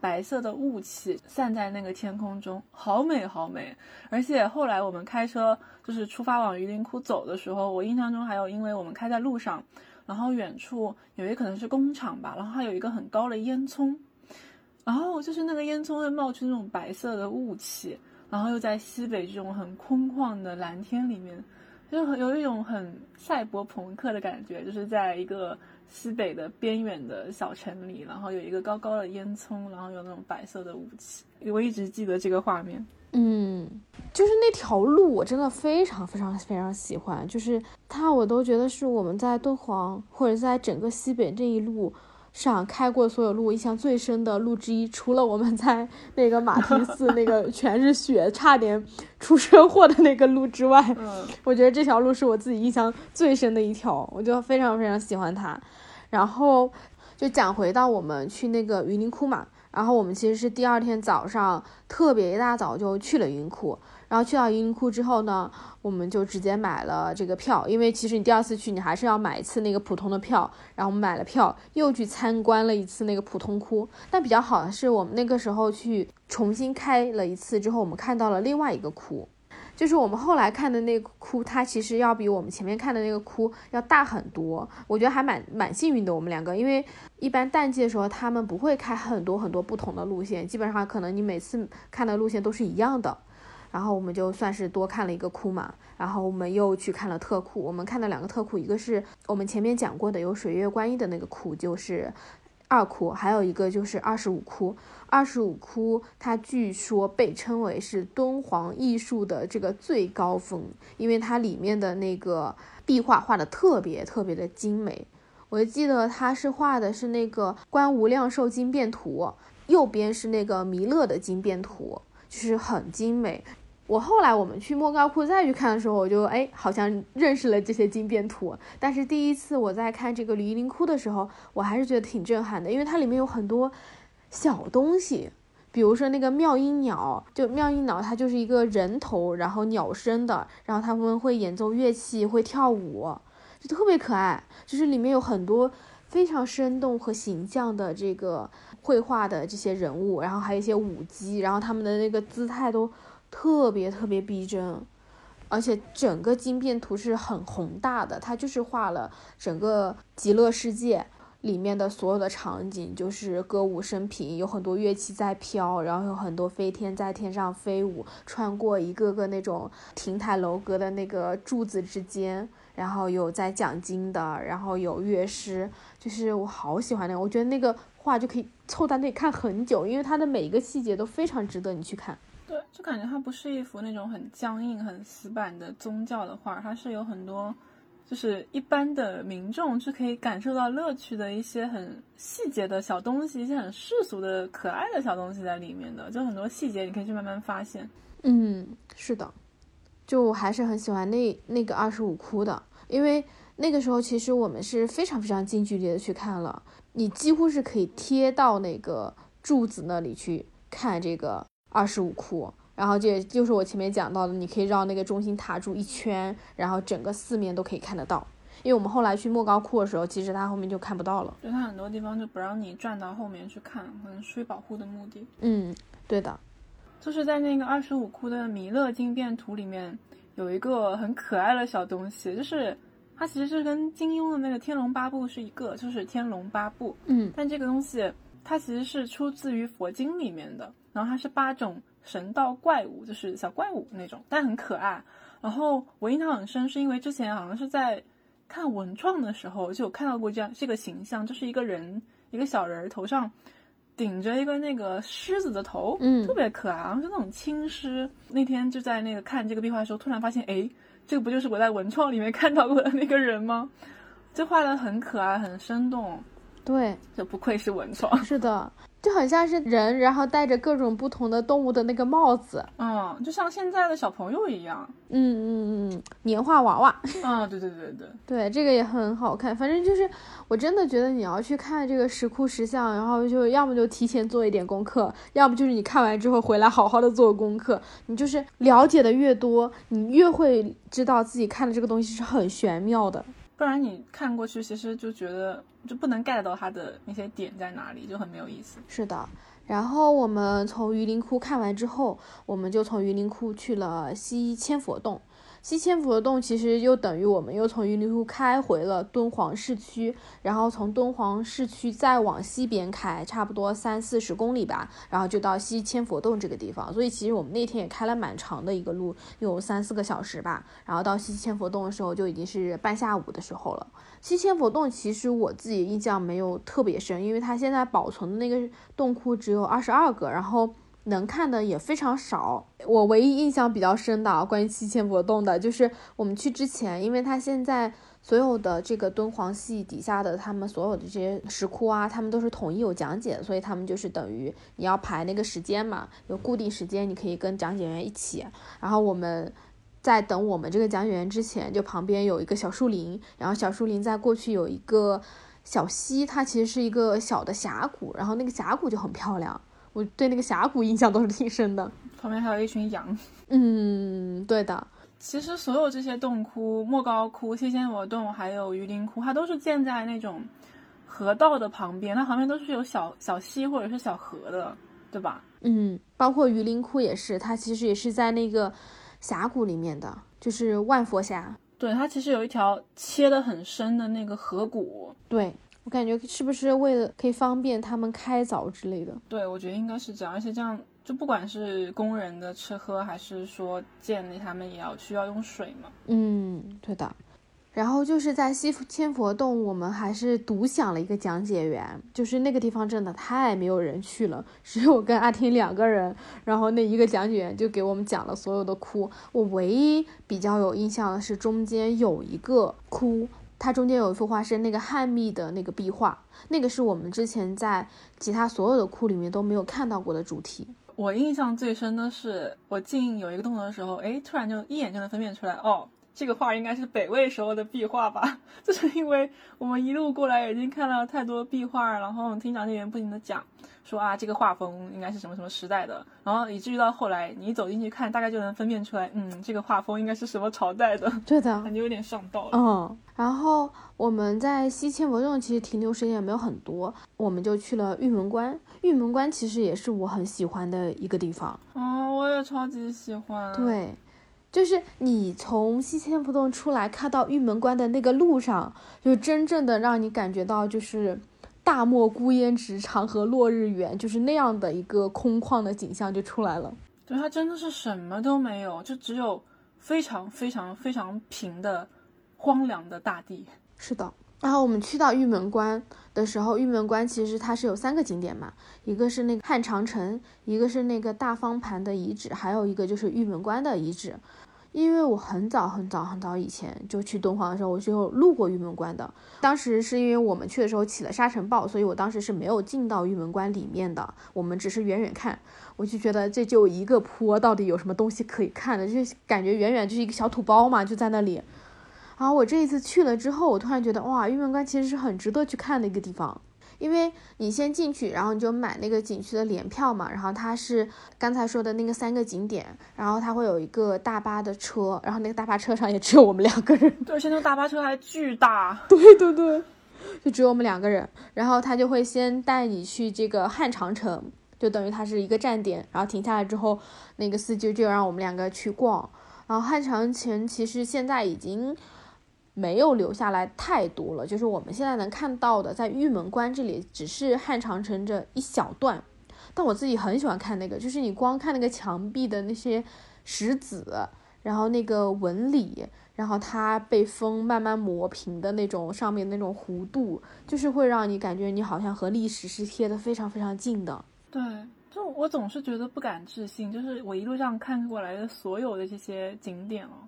Speaker 2: 白色的雾气散在那个天空中，好美好美。而且后来我们开车就是出发往榆林窟走的时候，我印象中还有，因为我们开在路上，然后远处有一可能是工厂吧，然后还有一个很高的烟囱，然后就是那个烟囱会冒出那种白色的雾气，然后又在西北这种很空旷的蓝天里面，就有一种很赛博朋克的感觉，就是在一个。西北的边远的小城里，然后有一个高高的烟囱，然后有那种白色的雾气，我一直记得这个画面。
Speaker 1: 嗯，就是那条路，我真的非常非常非常喜欢，就是它，我都觉得是我们在敦煌或者在整个西北这一路上开过所有路印象最深的路之一，除了我们在那个马蹄寺那个 全是雪，差点出车祸的那个路之外，
Speaker 2: 嗯，
Speaker 1: 我觉得这条路是我自己印象最深的一条，我就非常非常喜欢它。然后就讲回到我们去那个云林窟嘛，然后我们其实是第二天早上特别一大早就去了云林窟，然后去到榆林窟之后呢，我们就直接买了这个票，因为其实你第二次去你还是要买一次那个普通的票，然后我们买了票又去参观了一次那个普通窟，但比较好的是我们那个时候去重新开了一次之后，我们看到了另外一个窟。就是我们后来看的那个窟，它其实要比我们前面看的那个窟要大很多。我觉得还蛮蛮幸运的，我们两个，因为一般淡季的时候他们不会开很多很多不同的路线，基本上可能你每次看的路线都是一样的。然后我们就算是多看了一个窟嘛，然后我们又去看了特窟。我们看的两个特窟，一个是我们前面讲过的有水月观音的那个窟，就是二窟，还有一个就是二十五窟。二十五窟，它据说被称为是敦煌艺术的这个最高峰，因为它里面的那个壁画画的特别特别的精美。我记得它是画的是那个观无量寿经变图，右边是那个弥勒的经变图，就是很精美。我后来我们去莫高窟再去看的时候，我就哎好像认识了这些金变图。但是第一次我在看这个榆林窟的时候，我还是觉得挺震撼的，因为它里面有很多小东西，比如说那个妙音鸟，就妙音鸟它就是一个人头，然后鸟身的，然后他们会演奏乐器，会跳舞，就特别可爱。就是里面有很多非常生动和形象的这个绘画的这些人物，然后还有一些舞姬，然后他们的那个姿态都。特别特别逼真，而且整个金变图是很宏大的，它就是画了整个极乐世界里面的所有的场景，就是歌舞升平，有很多乐器在飘，然后有很多飞天在天上飞舞，穿过一个个那种亭台楼阁的那个柱子之间，然后有在讲经的，然后有乐师，就是我好喜欢那个，我觉得那个画就可以凑在那里看很久，因为它的每一个细节都非常值得你去看。
Speaker 2: 对，就感觉它不是一幅那种很僵硬、很死板的宗教的画，它是有很多，就是一般的民众是可以感受到乐趣的一些很细节的小东西，一些很世俗的可爱的小东西在里面的，就很多细节你可以去慢慢发现。
Speaker 1: 嗯，是的，就我还是很喜欢那那个二十五窟的，因为那个时候其实我们是非常非常近距离的去看了，你几乎是可以贴到那个柱子那里去看这个。二十五窟，然后这就是我前面讲到的，你可以绕那个中心塔柱一圈，然后整个四面都可以看得到。因为我们后来去莫高窟的时候，其实它后面就看不到了，
Speaker 2: 就它很多地方就不让你转到后面去看，可能出于保护的目的。
Speaker 1: 嗯，对的，
Speaker 2: 就是在那个二十五窟的弥勒经变图里面，有一个很可爱的小东西，就是它其实是跟金庸的那个《天龙八部》是一个，就是《天龙八部》。
Speaker 1: 嗯，
Speaker 2: 但这个东西它其实是出自于佛经里面的。然后它是八种神道怪物，就是小怪物那种，但很可爱。然后我印象很深，是因为之前好像是在看文创的时候就有看到过这样这个形象，就是一个人，一个小人头上顶着一个那个狮子的头，
Speaker 1: 嗯，
Speaker 2: 特别可爱，好像是那种青狮。那天就在那个看这个壁画的时候，突然发现，哎，这个不就是我在文创里面看到过的那个人吗？就画的很可爱，很生动。
Speaker 1: 对，
Speaker 2: 就不愧是文创。
Speaker 1: 是的。就很像是人，然后戴着各种不同的动物的那个帽子，
Speaker 2: 嗯，就像现在的小朋友一样，
Speaker 1: 嗯嗯嗯，年画娃娃，
Speaker 2: 啊，对对对对
Speaker 1: 对，这个也很好看。反正就是，我真的觉得你要去看这个石窟石像，然后就要么就提前做一点功课，要不就是你看完之后回来好好的做功课。你就是了解的越多，你越会知道自己看的这个东西是很玄妙的。
Speaker 2: 不然你看过去，其实就觉得就不能 get 到它的那些点在哪里，就很没有意思。
Speaker 1: 是的，然后我们从榆林窟看完之后，我们就从榆林窟去了西千佛洞。西千佛洞其实就等于我们又从榆林窟开回了敦煌市区，然后从敦煌市区再往西边开，差不多三四十公里吧，然后就到西千佛洞这个地方。所以其实我们那天也开了蛮长的一个路，有三四个小时吧。然后到西千佛洞的时候就已经是半下午的时候了。西千佛洞其实我自己印象没有特别深，因为它现在保存的那个洞窟只有二十二个，然后。能看的也非常少。我唯一印象比较深的关于七千佛洞的，就是我们去之前，因为它现在所有的这个敦煌系底下的他们所有的这些石窟啊，他们都是统一有讲解，所以他们就是等于你要排那个时间嘛，有固定时间，你可以跟讲解员一起。然后我们在等我们这个讲解员之前，就旁边有一个小树林，然后小树林在过去有一个小溪，它其实是一个小的峡谷，然后那个峡谷就很漂亮。我对那个峡谷印象都是挺深的，
Speaker 2: 旁边还有一群羊。
Speaker 1: 嗯，对的。
Speaker 2: 其实所有这些洞窟，莫高窟、西千佛洞，还有榆林窟，它都是建在那种河道的旁边，它旁边都是有小小溪或者是小河的，对吧？
Speaker 1: 嗯，包括榆林窟也是，它其实也是在那个峡谷里面的，就是万佛峡。
Speaker 2: 对，它其实有一条切的很深的那个河谷。
Speaker 1: 对。我感觉是不是为了可以方便他们开凿之类的？
Speaker 2: 对，我觉得应该是这样，而且这样就不管是工人的吃喝，还是说建立，他们也要需要用水嘛。
Speaker 1: 嗯，对的。然后就是在西千佛洞，我们还是独享了一个讲解员，就是那个地方真的太没有人去了，只有我跟阿听两个人，然后那一个讲解员就给我们讲了所有的窟。我唯一比较有印象的是中间有一个窟。它中间有一幅画是那个汉密的那个壁画，那个是我们之前在其他所有的库里面都没有看到过的主题。
Speaker 2: 我印象最深的是我进有一个动作的时候，哎，突然就一眼就能分辨出来，哦。这个画应该是北魏时候的壁画吧？就是因为我们一路过来已经看了太多壁画，然后听讲解员不停的讲，说啊这个画风应该是什么什么时代的，然后以至于到后来你一走进去看，大概就能分辨出来，嗯，这个画风应该是什么朝代的。
Speaker 1: 对的，
Speaker 2: 感觉有点上道了。
Speaker 1: 嗯，然后我们在西千佛洞其实停留时间也没有很多，我们就去了玉门关。玉门关其实也是我很喜欢的一个地方。
Speaker 2: 哦，我也超级喜欢。
Speaker 1: 对。就是你从西千佛洞出来，看到玉门关的那个路上，就真正的让你感觉到，就是大漠孤烟直，长河落日圆，就是那样的一个空旷的景象就出来了。
Speaker 2: 对，它真的是什么都没有，就只有非常非常非常平的荒凉的大地。
Speaker 1: 是的。然后我们去到玉门关的时候，玉门关其实它是有三个景点嘛，一个是那个汉长城，一个是那个大方盘的遗址，还有一个就是玉门关的遗址。因为我很早很早很早以前就去敦煌的时候，我就路过玉门关的。当时是因为我们去的时候起了沙尘暴，所以我当时是没有进到玉门关里面的。我们只是远远看，我就觉得这就一个坡，到底有什么东西可以看的？就感觉远远就是一个小土包嘛，就在那里。然后我这一次去了之后，我突然觉得哇，玉门关其实是很值得去看的一个地方。因为你先进去，然后你就买那个景区的联票嘛，然后它是刚才说的那个三个景点，然后它会有一个大巴的车，然后那个大巴车上也只有我们两个人，
Speaker 2: 对，而且那个大巴车还巨大，
Speaker 1: 对对对，就只有我们两个人，然后他就会先带你去这个汉长城，就等于它是一个站点，然后停下来之后，那个司机就让我们两个去逛，然后汉长城其实现在已经。没有留下来太多了，就是我们现在能看到的，在玉门关这里只是汉长城这一小段，但我自己很喜欢看那个，就是你光看那个墙壁的那些石子，然后那个纹理，然后它被风慢慢磨平的那种上面那种弧度，就是会让你感觉你好像和历史是贴的非常非常近的。
Speaker 2: 对，就我总是觉得不敢置信，就是我一路上看过来的所有的这些景点哦。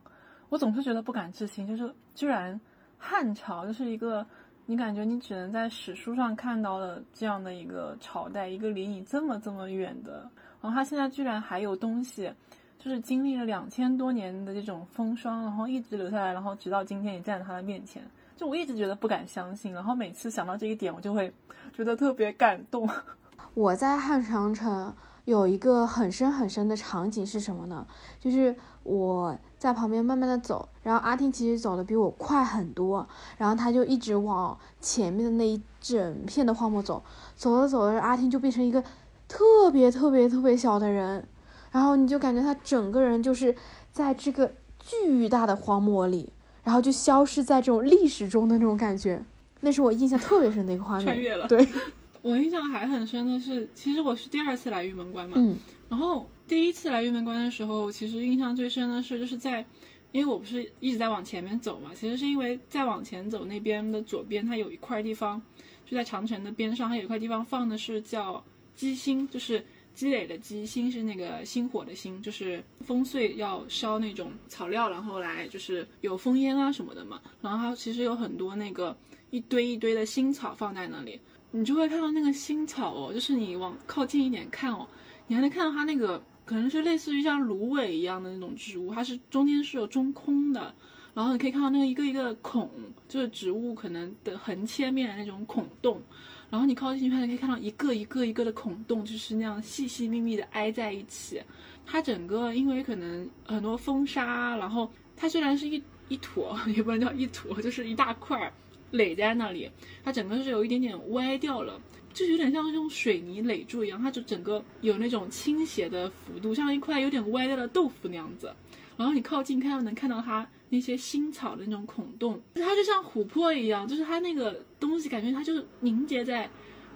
Speaker 2: 我总是觉得不敢置信，就是居然汉朝就是一个你感觉你只能在史书上看到的这样的一个朝代，一个离你这么这么远的，然后它现在居然还有东西，就是经历了两千多年的这种风霜，然后一直留下来，然后直到今天也站在他的面前，就我一直觉得不敢相信，然后每次想到这一点，我就会觉得特别感动。
Speaker 1: 我在汉长城有一个很深很深的场景是什么呢？就是我。在旁边慢慢的走，然后阿听其实走的比我快很多，然后他就一直往前面的那一整片的荒漠走，走着走着，阿听就变成一个特别特别特别小的人，然后你就感觉他整个人就是在这个巨大的荒漠里，然后就消失在这种历史中的那种感觉，那是我印象特别深的一个画面。
Speaker 2: 穿越了。
Speaker 1: 对，
Speaker 2: 我印象还很深的是，其实我是第二次来玉门关嘛，
Speaker 1: 嗯，
Speaker 2: 然后。第一次来玉门关的时候，其实印象最深的是，就是在，因为我不是一直在往前面走嘛，其实是因为再往前走那边的左边，它有一块地方，就在长城的边上，它有一块地方放的是叫积薪，就是积累的积，薪是那个星火的星，就是烽燧要烧那种草料，然后来就是有烽烟啊什么的嘛，然后它其实有很多那个一堆一堆的新草放在那里，你就会看到那个新草哦，就是你往靠近一点看哦，你还能看到它那个。可能是类似于像芦苇一样的那种植物，它是中间是有中空的，然后你可以看到那个一个一个孔，就是植物可能的横切面的那种孔洞，然后你靠近去看，你可以看到一个一个一个的孔洞，就是那样细细密密的挨在一起。它整个因为可能很多风沙，然后它虽然是一一坨，也不能叫一坨，就是一大块垒在那里，它整个是有一点点歪掉了。就是有点像用水泥垒住一样，它就整个有那种倾斜的幅度，像一块有点歪掉的豆腐那样子。然后你靠近看，能看到它那些新草的那种孔洞，它就像琥珀一样，就是它那个东西感觉它就是凝结在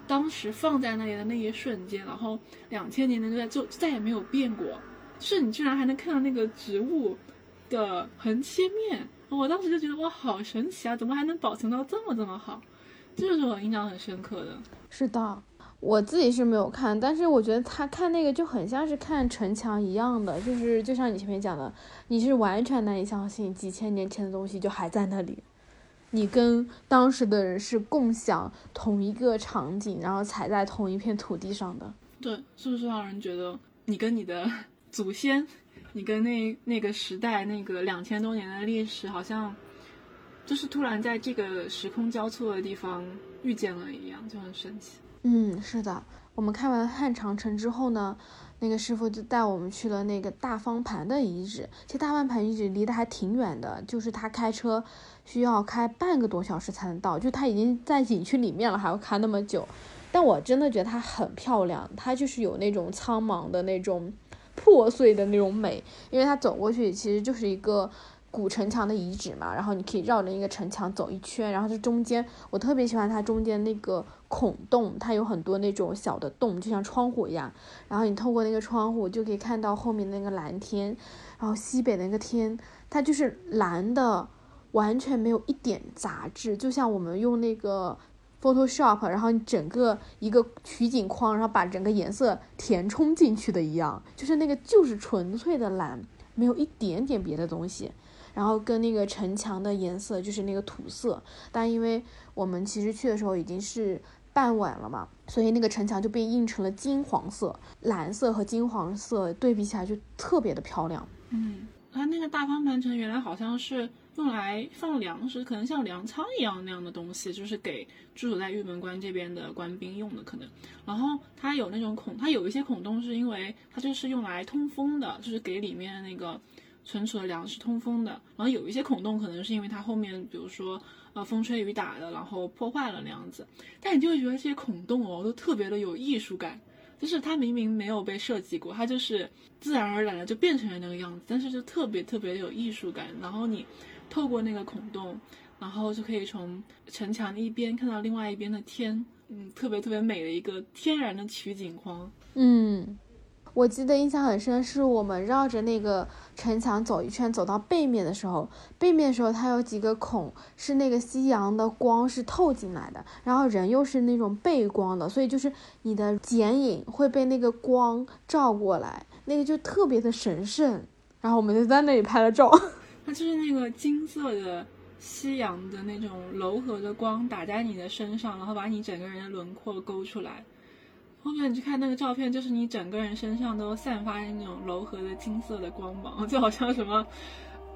Speaker 2: 当时放在那里的那一瞬间，然后两千年的在就再也没有变过。就是你居然还能看到那个植物的横切面，我当时就觉得哇，好神奇啊！怎么还能保存到这么这么好？这就是我印象很深刻的。
Speaker 1: 是的，我自己是没有看，但是我觉得他看那个就很像是看城墙一样的，就是就像你前面讲的，你是完全难以相信几千年前的东西就还在那里，你跟当时的人是共享同一个场景，然后踩在同一片土地上的。
Speaker 2: 对，是不是让人觉得你跟你的祖先，你跟那那个时代那个两千多年的历史，好像就是突然在这个时空交错的地方遇见了一样，就很神奇。
Speaker 1: 嗯，是的。我们看完汉长城之后呢，那个师傅就带我们去了那个大方盘的遗址。其实大方盘遗址离得还挺远的，就是他开车需要开半个多小时才能到，就他已经在景区里面了，还要开那么久。但我真的觉得它很漂亮，它就是有那种苍茫的那种破碎的那种美，因为它走过去其实就是一个古城墙的遗址嘛，然后你可以绕着一个城墙走一圈，然后这中间我特别喜欢它中间那个孔洞，它有很多那种小的洞，就像窗户一样，然后你透过那个窗户就可以看到后面那个蓝天，然后西北那个天，它就是蓝的，完全没有一点杂质，就像我们用那个。Photoshop，然后你整个一个取景框，然后把整个颜色填充进去的一样，就是那个就是纯粹的蓝，没有一点点别的东西。然后跟那个城墙的颜色就是那个土色，但因为我们其实去的时候已经是傍晚了嘛，所以那个城墙就被映成了金黄色，蓝色和金黄色对比起来就特别的漂亮。
Speaker 2: 嗯，它那个大方盘城原来好像是。用来放粮食，可能像粮仓一样那样的东西，就是给驻守在玉门关这边的官兵用的，可能。然后它有那种孔，它有一些孔洞是因为它就是用来通风的，就是给里面那个存储的粮食通风的。然后有一些孔洞可能是因为它后面，比如说呃风吹雨打的，然后破坏了那样子。但你就会觉得这些孔洞哦，都特别的有艺术感。就是它明明没有被设计过，它就是自然而然的就变成了那个样子，但是就特别特别的有艺术感。然后你。透过那个孔洞，然后就可以从城墙一边看到另外一边的天，嗯，特别特别美的一个天然的取景框。
Speaker 1: 嗯，我记得印象很深，是我们绕着那个城墙走一圈，走到背面的时候，背面的时候它有几个孔，是那个夕阳的光是透进来的，然后人又是那种背光的，所以就是你的剪影会被那个光照过来，那个就特别的神圣。然后我们就在那里拍了照。
Speaker 2: 它就是那个金色的夕阳的那种柔和的光打在你的身上，然后把你整个人的轮廓勾出来。后面你去看那个照片，就是你整个人身上都散发着那种柔和的金色的光芒，就好像什么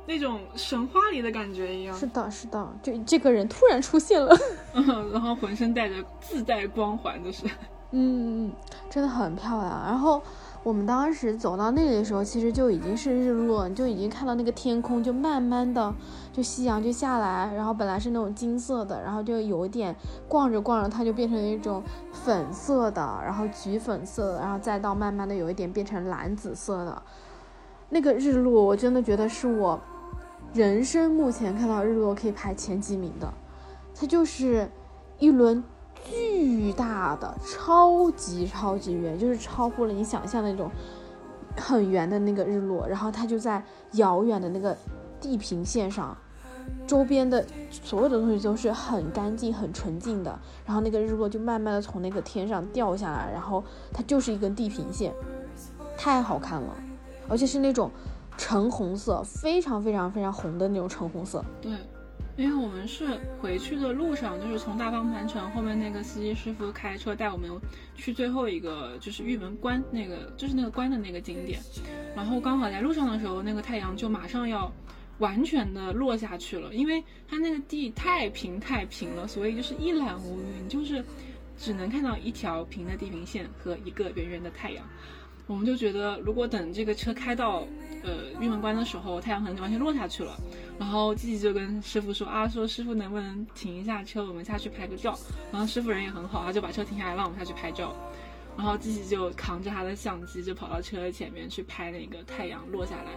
Speaker 2: 那种神话里的感觉一样。
Speaker 1: 是的，是的，就这个人突然出现了，嗯
Speaker 2: 然后浑身带着自带光环，就是，
Speaker 1: 嗯，真的很漂亮。然后。我们当时走到那里的时候，其实就已经是日落，就已经看到那个天空就慢慢的就夕阳就下来，然后本来是那种金色的，然后就有一点逛着逛着它就变成一种粉色的，然后橘粉色的，然后再到慢慢的有一点变成蓝紫色的，那个日落我真的觉得是我人生目前看到日落可以排前几名的，它就是一轮。巨大的、超级超级圆，就是超乎了你想象的那种很圆的那个日落。然后它就在遥远的那个地平线上，周边的所有的东西都是很干净、很纯净的。然后那个日落就慢慢的从那个天上掉下来，然后它就是一根地平线，太好看了，而且是那种橙红色，非常非常非常红的那种橙红色。
Speaker 2: 对。因为我们是回去的路上，就是从大方盘城后面那个司机师傅开车带我们去最后一个，就是玉门关那个，就是那个关的那个景点。然后刚好在路上的时候，那个太阳就马上要完全的落下去了，因为它那个地太平太平了，所以就是一览无余，就是只能看到一条平的地平线和一个圆圆的太阳。我们就觉得，如果等这个车开到呃玉门关的时候，太阳可能就完全落下去了。然后季季就跟师傅说啊，说师傅能不能停一下车，我们下去拍个照。然后师傅人也很好，他就把车停下来，让我们下去拍照。然后自己就扛着他的相机，就跑到车前面去拍那个太阳落下来。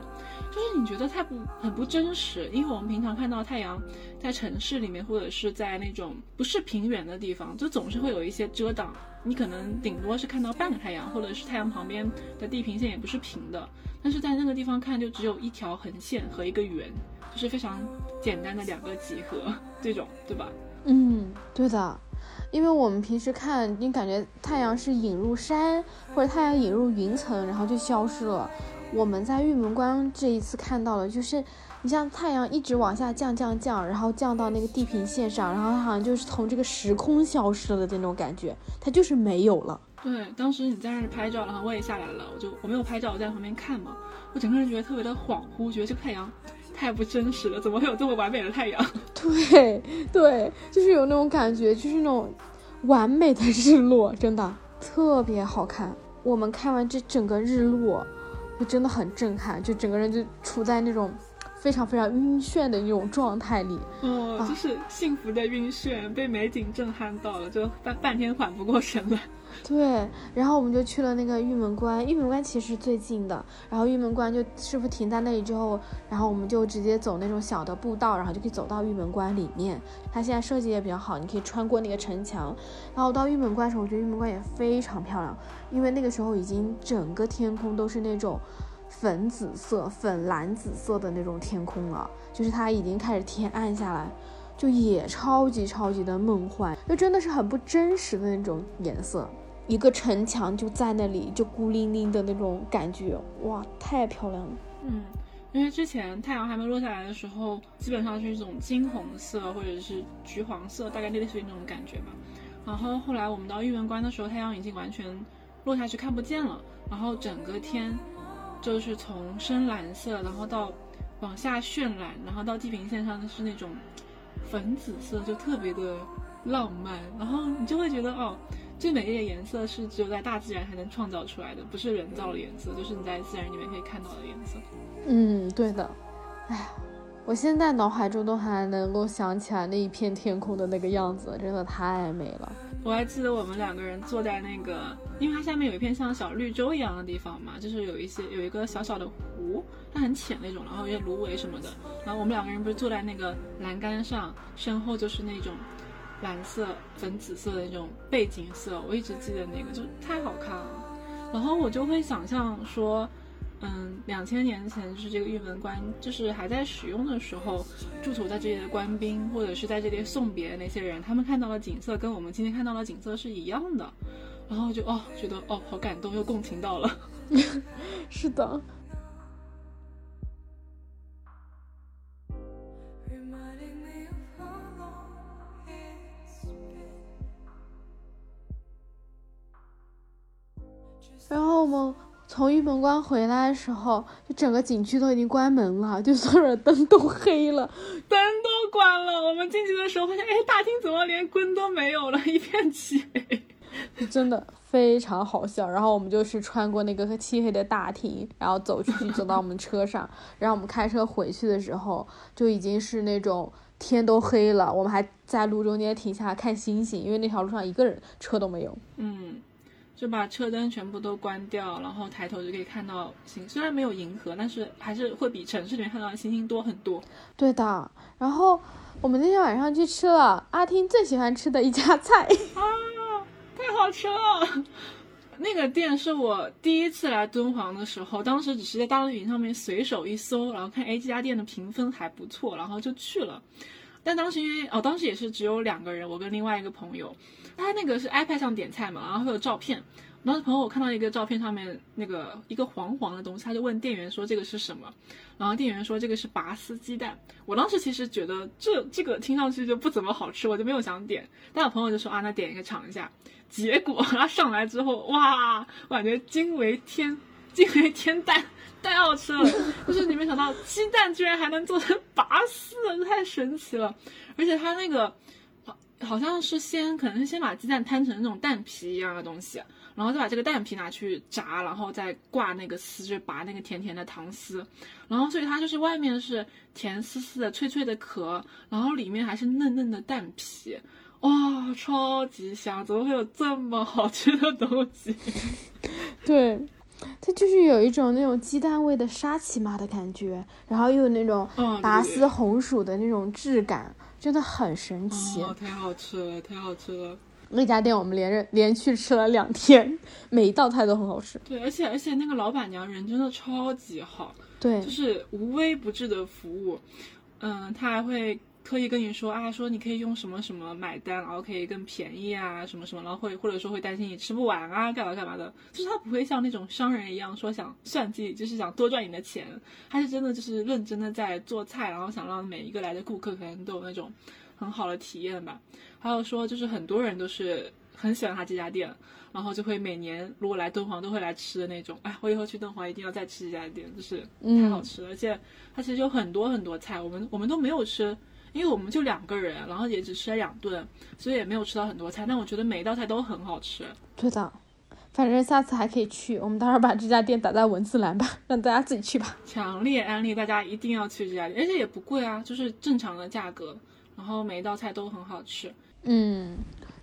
Speaker 2: 就是你觉得太不很不真实，因为我们平常看到太阳在城市里面或者是在那种不是平原的地方，就总是会有一些遮挡。你可能顶多是看到半个太阳，或者是太阳旁边的地平线也不是平的，但是在那个地方看就只有一条横线和一个圆，就是非常简单的两个几何这种，对吧？
Speaker 1: 嗯，对的，因为我们平时看，你感觉太阳是引入山或者太阳引入云层，然后就消失了。我们在玉门关这一次看到了就是。你像太阳一直往下降降降，然后降到那个地平线上，然后它好像就是从这个时空消失了的那种感觉，它就是没有了。
Speaker 2: 对，当时你在那儿拍照，然后我也下来了，我就我没有拍照，我在旁边看嘛，我整个人觉得特别的恍惚，觉得这个太阳太不真实了，怎么会有这么完美的太阳？
Speaker 1: 对对，就是有那种感觉，就是那种完美的日落，真的特别好看。我们看完这整个日落，就真的很震撼，就整个人就处在那种非常非常晕眩的那种状态里。
Speaker 2: 哦，就是幸福的晕眩，被美景震撼到了，就半半天缓不过神来。
Speaker 1: 对，然后我们就去了那个玉门关，玉门关其实最近的。然后玉门关就师傅停在那里之后，然后我们就直接走那种小的步道，然后就可以走到玉门关里面。它现在设计也比较好，你可以穿过那个城墙。然后到玉门关的时候，我觉得玉门关也非常漂亮，因为那个时候已经整个天空都是那种粉紫色、粉蓝紫色的那种天空了，就是它已经开始天暗下来，就也超级超级的梦幻，就真的是很不真实的那种颜色。一个城墙就在那里，就孤零零的那种感觉，哇，太漂亮了。
Speaker 2: 嗯，因为之前太阳还没落下来的时候，基本上是一种金红色或者是橘黄色，大概类似于那种感觉吧。然后后来我们到玉门关的时候，太阳已经完全落下去看不见了，然后整个天就是从深蓝色，然后到往下渲染，然后到地平线上的是那种粉紫色，就特别的浪漫。然后你就会觉得哦。最美丽的颜色是只有在大自然才能创造出来的，不是人造的颜色，就是你在自然里面可以看到的颜色。
Speaker 1: 嗯，对的。哎，我现在脑海中都还能够想起来那一片天空的那个样子，真的太美了。
Speaker 2: 我还记得我们两个人坐在那个，因为它下面有一片像小绿洲一样的地方嘛，就是有一些有一个小小的湖，它很浅那种，然后有芦苇什么的。然后我们两个人不是坐在那个栏杆上，身后就是那种。蓝色、粉紫色的那种背景色，我一直记得那个，就太好看了。然后我就会想象说，嗯，两千年前就是这个玉门关，就是还在使用的时候，驻守在这里的官兵或者是在这里送别的那些人，他们看到的景色跟我们今天看到的景色是一样的。然后就哦，觉得哦，好感动，又共情到了。
Speaker 1: 是的。然后我们从玉门关回来的时候，就整个景区都已经关门了，就所有的灯都黑了，
Speaker 2: 灯都关了。我们进去的时候发现，哎，大厅怎么连灯都没有了，一片漆黑，
Speaker 1: 真的非常好笑。然后我们就是穿过那个漆黑的大厅，然后走出去，走到我们车上。然后我们开车回去的时候，就已经是那种天都黑了。我们还在路中间停下看星星，因为那条路上一个人车都没有。
Speaker 2: 嗯。就把车灯全部都关掉，然后抬头就可以看到星。虽然没有银河，但是还是会比城市里面看到的星星多很多。
Speaker 1: 对的。然后我们那天晚上去吃了阿听最喜欢吃的一家菜
Speaker 2: 啊，太好吃了！那个店是我第一次来敦煌的时候，当时只是在大众点评上面随手一搜，然后看哎这家店的评分还不错，然后就去了。但当时因为哦，当时也是只有两个人，我跟另外一个朋友。他那个是 iPad 上点菜嘛，然后会有照片。当时朋友我看到一个照片上面那个一个黄黄的东西，他就问店员说这个是什么，然后店员说这个是拔丝鸡蛋。我当时其实觉得这这个听上去就不怎么好吃，我就没有想点。但我朋友就说啊，那点一个尝一下。结果他上来之后，哇，我感觉惊为天惊为天蛋，太好吃了。就是你没想到鸡蛋居然还能做成拔丝，太神奇了。而且他那个。好像是先，可能是先把鸡蛋摊成那种蛋皮一样的东西，然后再把这个蛋皮拿去炸，然后再挂那个丝，就拔那个甜甜的糖丝，然后所以它就是外面是甜丝丝的、脆脆的壳，然后里面还是嫩嫩的蛋皮，哇，超级香！怎么会有这么好吃的东西？
Speaker 1: 对，它就是有一种那种鸡蛋味的沙琪玛的感觉，然后又有那种拔丝红薯的那种质感。真的很神奇，
Speaker 2: 太好吃了，太好吃了！
Speaker 1: 那家店我们连着连续吃了两天，每一道菜都很好吃。
Speaker 2: 对，而且而且那个老板娘人真的超级好，
Speaker 1: 对，
Speaker 2: 就是无微不至的服务。嗯，他还会。特意跟你说啊，说你可以用什么什么买单，然后可以更便宜啊，什么什么，然后会或者说会担心你吃不完啊，干嘛干嘛的，就是他不会像那种商人一样说想算计，就是想多赚你的钱，他是真的就是认真的在做菜，然后想让每一个来的顾客可能都有那种很好的体验吧。还有说就是很多人都是很喜欢他这家店，然后就会每年如果来敦煌都会来吃的那种。哎，我以后去敦煌一定要再吃这家店，就是太好吃了，而且它其实有很多很多菜，我们我们都没有吃，因为我们就两个人，然后也只吃了两顿，所以也没有吃到很多菜。但我觉得每一道菜都很好吃。
Speaker 1: 对的。反正下次还可以去，我们待会儿把这家店打在文字栏吧，让大家自己去吧。
Speaker 2: 强烈安利大家一定要去这家店，而且也不贵啊，就是正常的价格，然后每一道菜都很好吃。
Speaker 1: 嗯，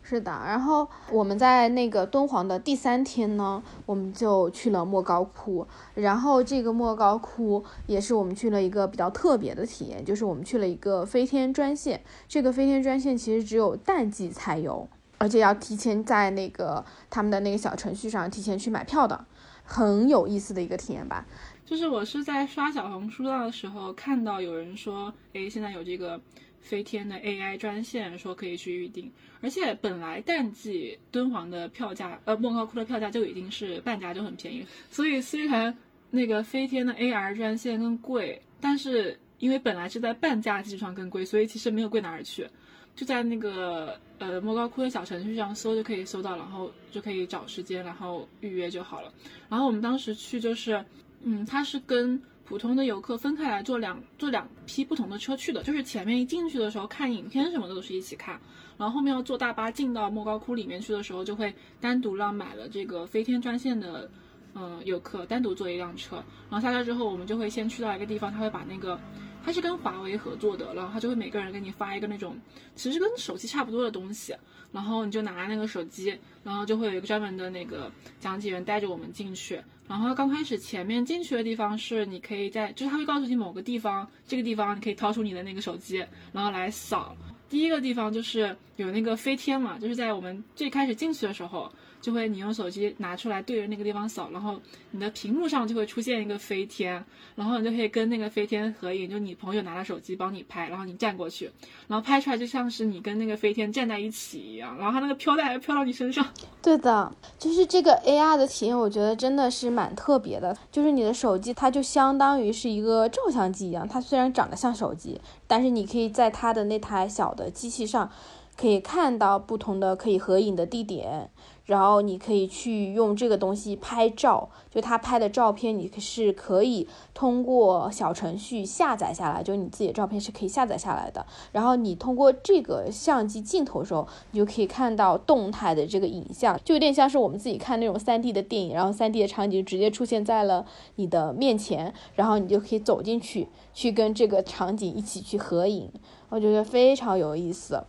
Speaker 1: 是的。然后我们在那个敦煌的第三天呢，我们就去了莫高窟。然后这个莫高窟也是我们去了一个比较特别的体验，就是我们去了一个飞天专线。这个飞天专线其实只有淡季才有。而且要提前在那个他们的那个小程序上提前去买票的，很有意思的一个体验吧。
Speaker 2: 就是我是在刷小红书的时候看到有人说，哎，现在有这个飞天的 AI 专线，说可以去预定。而且本来淡季敦煌的票价，呃，莫高窟的票价就已经是半价，就很便宜。所以虽然那个飞天的 AR 专线更贵，但是因为本来是在半价基础上更贵，所以其实没有贵哪儿去。就在那个呃莫高窟的小程序上搜就可以搜到，然后就可以找时间，然后预约就好了。然后我们当时去就是，嗯，它是跟普通的游客分开来坐两坐两批不同的车去的，就是前面一进去的时候看影片什么的都是一起看，然后后面要坐大巴进到莫高窟里面去的时候，就会单独让买了这个飞天专线的嗯游客单独坐一辆车。然后下车之后，我们就会先去到一个地方，他会把那个。他是跟华为合作的，然后他就会每个人给你发一个那种，其实跟手机差不多的东西，然后你就拿那个手机，然后就会有一个专门的那个讲解员带着我们进去。然后刚开始前面进去的地方是你可以在，就是他会告诉你某个地方，这个地方你可以掏出你的那个手机，然后来扫。第一个地方就是有那个飞天嘛，就是在我们最开始进去的时候。就会你用手机拿出来对着那个地方扫，然后你的屏幕上就会出现一个飞天，然后你就可以跟那个飞天合影，就你朋友拿着手机帮你拍，然后你站过去，然后拍出来就像是你跟那个飞天站在一起一样，然后它那个飘带还飘到你身上。
Speaker 1: 对的，就是这个 AR 的体验，我觉得真的是蛮特别的。就是你的手机它就相当于是一个照相机一样，它虽然长得像手机，但是你可以在它的那台小的机器上，可以看到不同的可以合影的地点。然后你可以去用这个东西拍照，就他拍的照片，你是可以通过小程序下载下来，就你自己的照片是可以下载下来的。然后你通过这个相机镜头的时候，你就可以看到动态的这个影像，就有点像是我们自己看那种 3D 的电影，然后 3D 的场景直接出现在了你的面前，然后你就可以走进去，去跟这个场景一起去合影，我觉得非常有意思。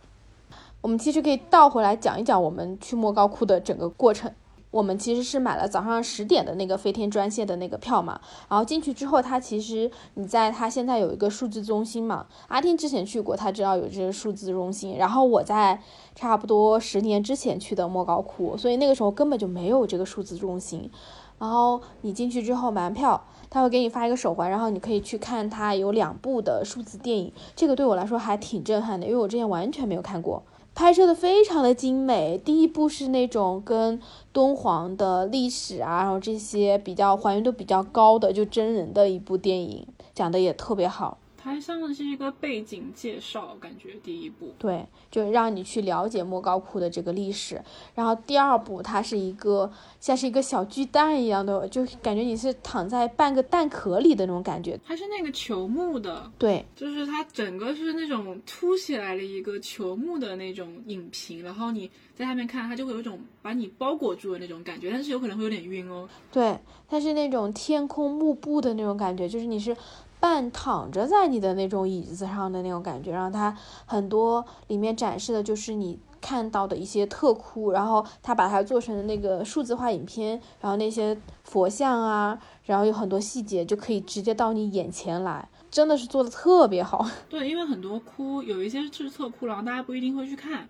Speaker 1: 我们其实可以倒回来讲一讲我们去莫高窟的整个过程。我们其实是买了早上十点的那个飞天专线的那个票嘛，然后进去之后，它其实你在它现在有一个数字中心嘛。阿丁之前去过，他知道有这个数字中心。然后我在差不多十年之前去的莫高窟，所以那个时候根本就没有这个数字中心。然后你进去之后买完票，他会给你发一个手环，然后你可以去看它有两部的数字电影。这个对我来说还挺震撼的，因为我之前完全没有看过。拍摄的非常的精美，第一部是那种跟敦煌的历史啊，然后这些比较还原度比较高的，就真人的一部电影，讲的也特别好。
Speaker 2: 它像是一个背景介绍，感觉第一部
Speaker 1: 对，就让你去了解莫高窟的这个历史。然后第二部，它是一个像是一个小巨蛋一样的，就感觉你是躺在半个蛋壳里的那种感觉。
Speaker 2: 它是那个球幕的，
Speaker 1: 对，
Speaker 2: 就是它整个是那种凸起来的一个球幕的那种影屏，然后你在下面看，它就会有一种把你包裹住的那种感觉，但是有可能会有点晕哦。
Speaker 1: 对，它是那种天空幕布的那种感觉，就是你是。半躺着在你的那种椅子上的那种感觉，然后它很多里面展示的就是你看到的一些特窟，然后它把它做成的那个数字化影片，然后那些佛像啊，然后有很多细节就可以直接到你眼前来，真的是做的特别好。
Speaker 2: 对，因为很多窟有一些是特窟，然后大家不一定会去看，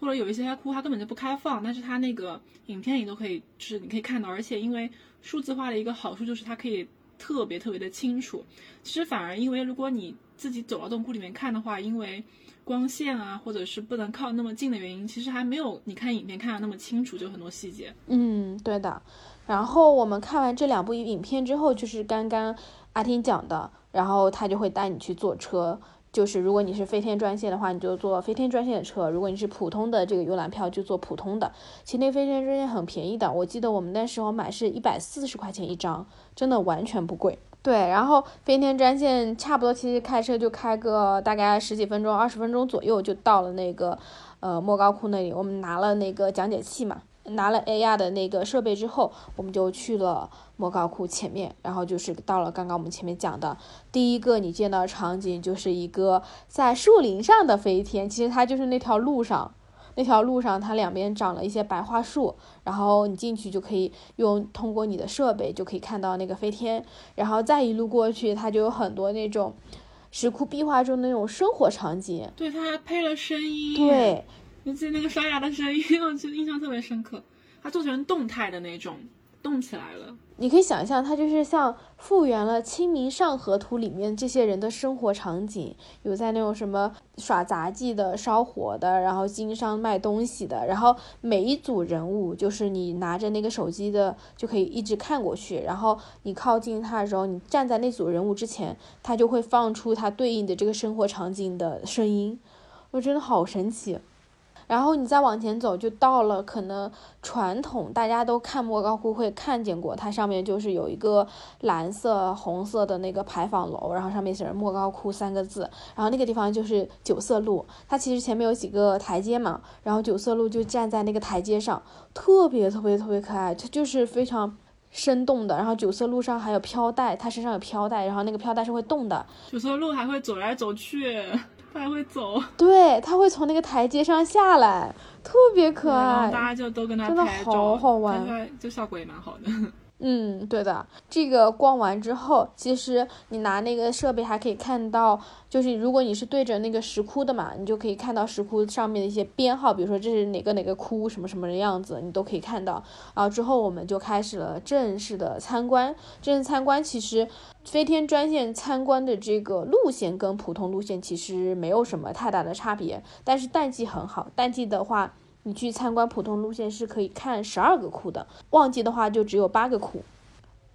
Speaker 2: 或者有一些窟它根本就不开放，但是它那个影片里都可以，就是你可以看到，而且因为数字化的一个好处就是它可以。特别特别的清楚，其实反而因为如果你自己走到洞窟里面看的话，因为光线啊，或者是不能靠那么近的原因，其实还没有你看影片看的那么清楚，就很多细节。
Speaker 1: 嗯，对的。然后我们看完这两部影片之后，就是刚刚阿听讲的，然后他就会带你去坐车，就是如果你是飞天专线的话，你就坐飞天专线的车；如果你是普通的这个游览票，就坐普通的。其实那飞天专线很便宜的，我记得我们那时候买是一百四十块钱一张，真的完全不贵。对，然后飞天专线差不多，其实开车就开个大概十几分钟、二十分钟左右就到了那个呃莫高窟那里。我们拿了那个讲解器嘛。拿了 AR 的那个设备之后，我们就去了莫高窟前面，然后就是到了刚刚我们前面讲的第一个你见到的场景，就是一个在树林上的飞天。其实它就是那条路上，那条路上它两边长了一些白桦树，然后你进去就可以用通过你的设备就可以看到那个飞天，然后再一路过去，它就有很多那种石窟壁画中的那种生活场景。
Speaker 2: 对，它还配了声音。
Speaker 1: 对。
Speaker 2: 尤其那个刷牙的声音，我觉得印象特别深刻。它做成动态的那种，动起来了。
Speaker 1: 你可以想象，它就是像复原了《清明上河图》里面这些人的生活场景，有在那种什么耍杂技的、烧火的，然后经商卖东西的，然后每一组人物，就是你拿着那个手机的，就可以一直看过去。然后你靠近他的时候，你站在那组人物之前，他就会放出他对应的这个生活场景的声音。我真的好神奇。然后你再往前走，就到了可能传统大家都看莫高窟会看见过，它上面就是有一个蓝色、红色的那个牌坊楼，然后上面写着莫高窟三个字。然后那个地方就是九色鹿，它其实前面有几个台阶嘛，然后九色鹿就站在那个台阶上，特别特别特别可爱，它就是非常生动的。然后九色鹿上还有飘带，它身上有飘带，然后那个飘带是会动的。
Speaker 2: 九色鹿还会走来走去。它还会走，
Speaker 1: 对，它会从那个台阶上下来，特别可爱。
Speaker 2: 大家就都跟它
Speaker 1: 拍照，真的好好玩，
Speaker 2: 就效果也蛮好的。
Speaker 1: 嗯，对的，这个逛完之后，其实你拿那个设备还可以看到，就是如果你是对着那个石窟的嘛，你就可以看到石窟上面的一些编号，比如说这是哪个哪个窟，什么什么的样子，你都可以看到。然后之后我们就开始了正式的参观。正式参观其实飞天专线参观的这个路线跟普通路线其实没有什么太大的差别，但是淡季很好，淡季的话。你去参观普通路线是可以看十二个窟的，旺季的话就只有八个窟。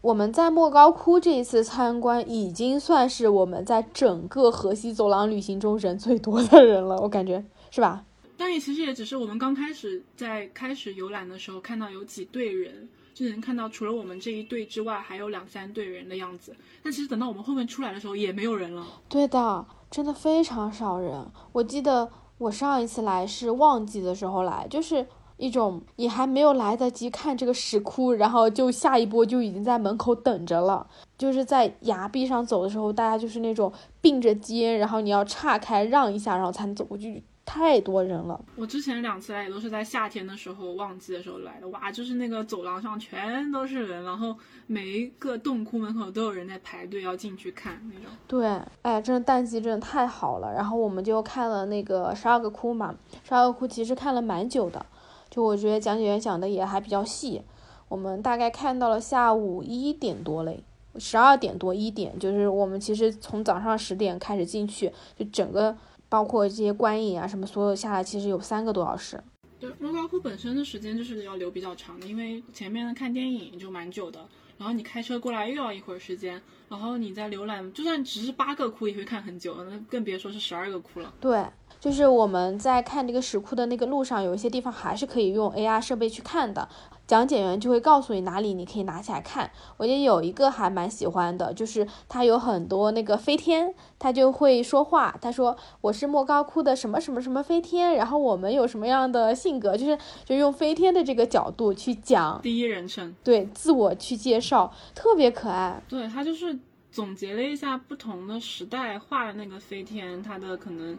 Speaker 1: 我们在莫高窟这一次参观，已经算是我们在整个河西走廊旅行中人最多的人了，我感觉是吧？
Speaker 2: 但也其实也只是我们刚开始在开始游览的时候看到有几队人，就能看到除了我们这一队之外，还有两三队人的样子。但其实等到我们后面出来的时候，也没有人了。
Speaker 1: 对的，真的非常少人。我记得。我上一次来是旺季的时候来，就是一种你还没有来得及看这个石窟，然后就下一波就已经在门口等着了。就是在崖壁上走的时候，大家就是那种并着肩，然后你要岔开让一下，然后才能走过去。太多人了。
Speaker 2: 我之前两次来也都是在夏天的时候，旺季的时候来的。哇，就是那个走廊上全都是人，然后每一个洞窟门口都有人在排队要进去看那种。
Speaker 1: 对，哎，真的淡季真的太好了。然后我们就看了那个十二个窟嘛，十二个窟其实看了蛮久的，就我觉得讲解员讲的也还比较细。我们大概看到了下午一点多嘞，十二点多一点，就是我们其实从早上十点开始进去，就整个。包括这些观影啊什么，所有下来其实有三个多小时。
Speaker 2: 对，莫高窟本身的时间就是要留比较长的，因为前面看电影就蛮久的，然后你开车过来又要一会儿时间，然后你在浏览，就算只是八个窟也会看很久，那更别说是十二个窟了。
Speaker 1: 对，就是我们在看这个石窟的那个路上，有一些地方还是可以用 AR 设备去看的。讲解员就会告诉你哪里你可以拿起来看。我觉得有一个还蛮喜欢的，就是它有很多那个飞天，它就会说话。他说我是莫高窟的什么什么什么飞天，然后我们有什么样的性格，就是就用飞天的这个角度去讲
Speaker 2: 第一人称，
Speaker 1: 对自我去介绍，特别可爱。
Speaker 2: 对他就是总结了一下不同的时代画的那个飞天，它的可能。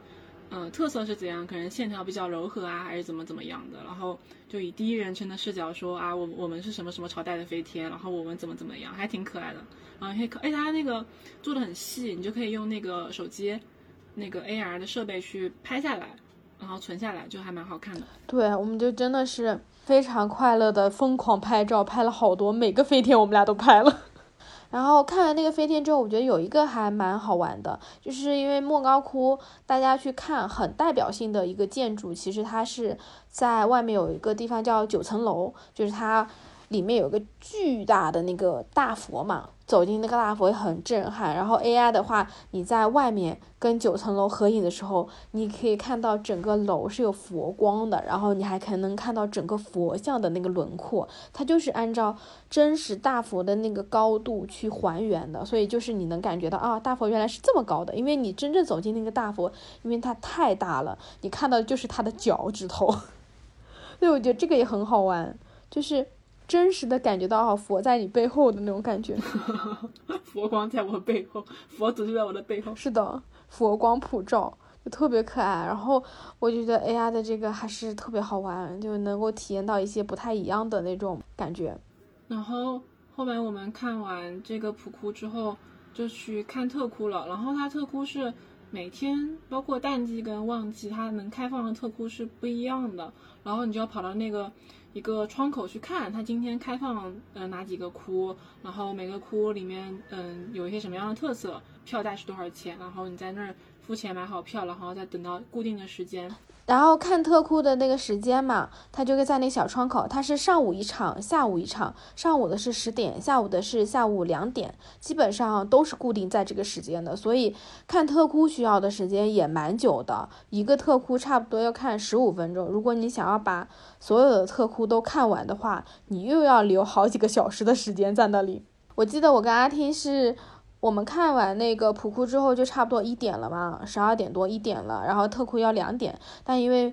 Speaker 2: 嗯，特色是怎样？可能线条比较柔和啊，还是怎么怎么样的？然后就以第一人称的视角说啊，我我们是什么什么朝代的飞天，然后我们怎么怎么样，还挺可爱的。然后可以，哎，它那个做的很细，你就可以用那个手机那个 AR 的设备去拍下来，然后存下来，就还蛮好看的。
Speaker 1: 对，我们就真的是非常快乐的疯狂拍照，拍了好多，每个飞天我们俩都拍了。然后看完那个飞天之后，我觉得有一个还蛮好玩的，就是因为莫高窟，大家去看很代表性的一个建筑，其实它是在外面有一个地方叫九层楼，就是它里面有个巨大的那个大佛嘛，走进那个大佛也很震撼。然后 AI 的话，你在外面跟九层楼合影的时候，你可以看到整个楼是有佛光的，然后你还可能看到整个佛像的那个轮廓，它就是按照真实大佛的那个高度去还原的，所以就是你能感觉到啊，大佛原来是这么高的，因为你真正走进那个大佛，因为它太大了，你看到的就是它的脚趾头。所以我觉得这个也很好玩，就是。真实的感觉到佛在你背后的那种感觉，
Speaker 2: 佛光在我背后，佛祖就在我的背后。
Speaker 1: 是的，佛光普照，就特别可爱。然后我就觉得 AI 的这个还是特别好玩，就能够体验到一些不太一样的那种感觉。
Speaker 2: 然后后面我们看完这个普窟之后，就去看特窟了。然后它特窟是每天，包括淡季跟旺季，它能开放的特窟是不一样的。然后你就要跑到那个。一个窗口去看，它今天开放呃哪几个窟，然后每个窟里面嗯有一些什么样的特色，票价是多少钱，然后你在那儿付钱买好票，然后再等到固定的时间。
Speaker 1: 然后看特库的那个时间嘛，他就会在那小窗口，它是上午一场，下午一场。上午的是十点，下午的是下午两点，基本上都是固定在这个时间的。所以看特库需要的时间也蛮久的，一个特库差不多要看十五分钟。如果你想要把所有的特库都看完的话，你又要留好几个小时的时间在那里。我记得我跟阿听是。我们看完那个普库之后，就差不多一点了嘛，十二点多一点了。然后特库要两点，但因为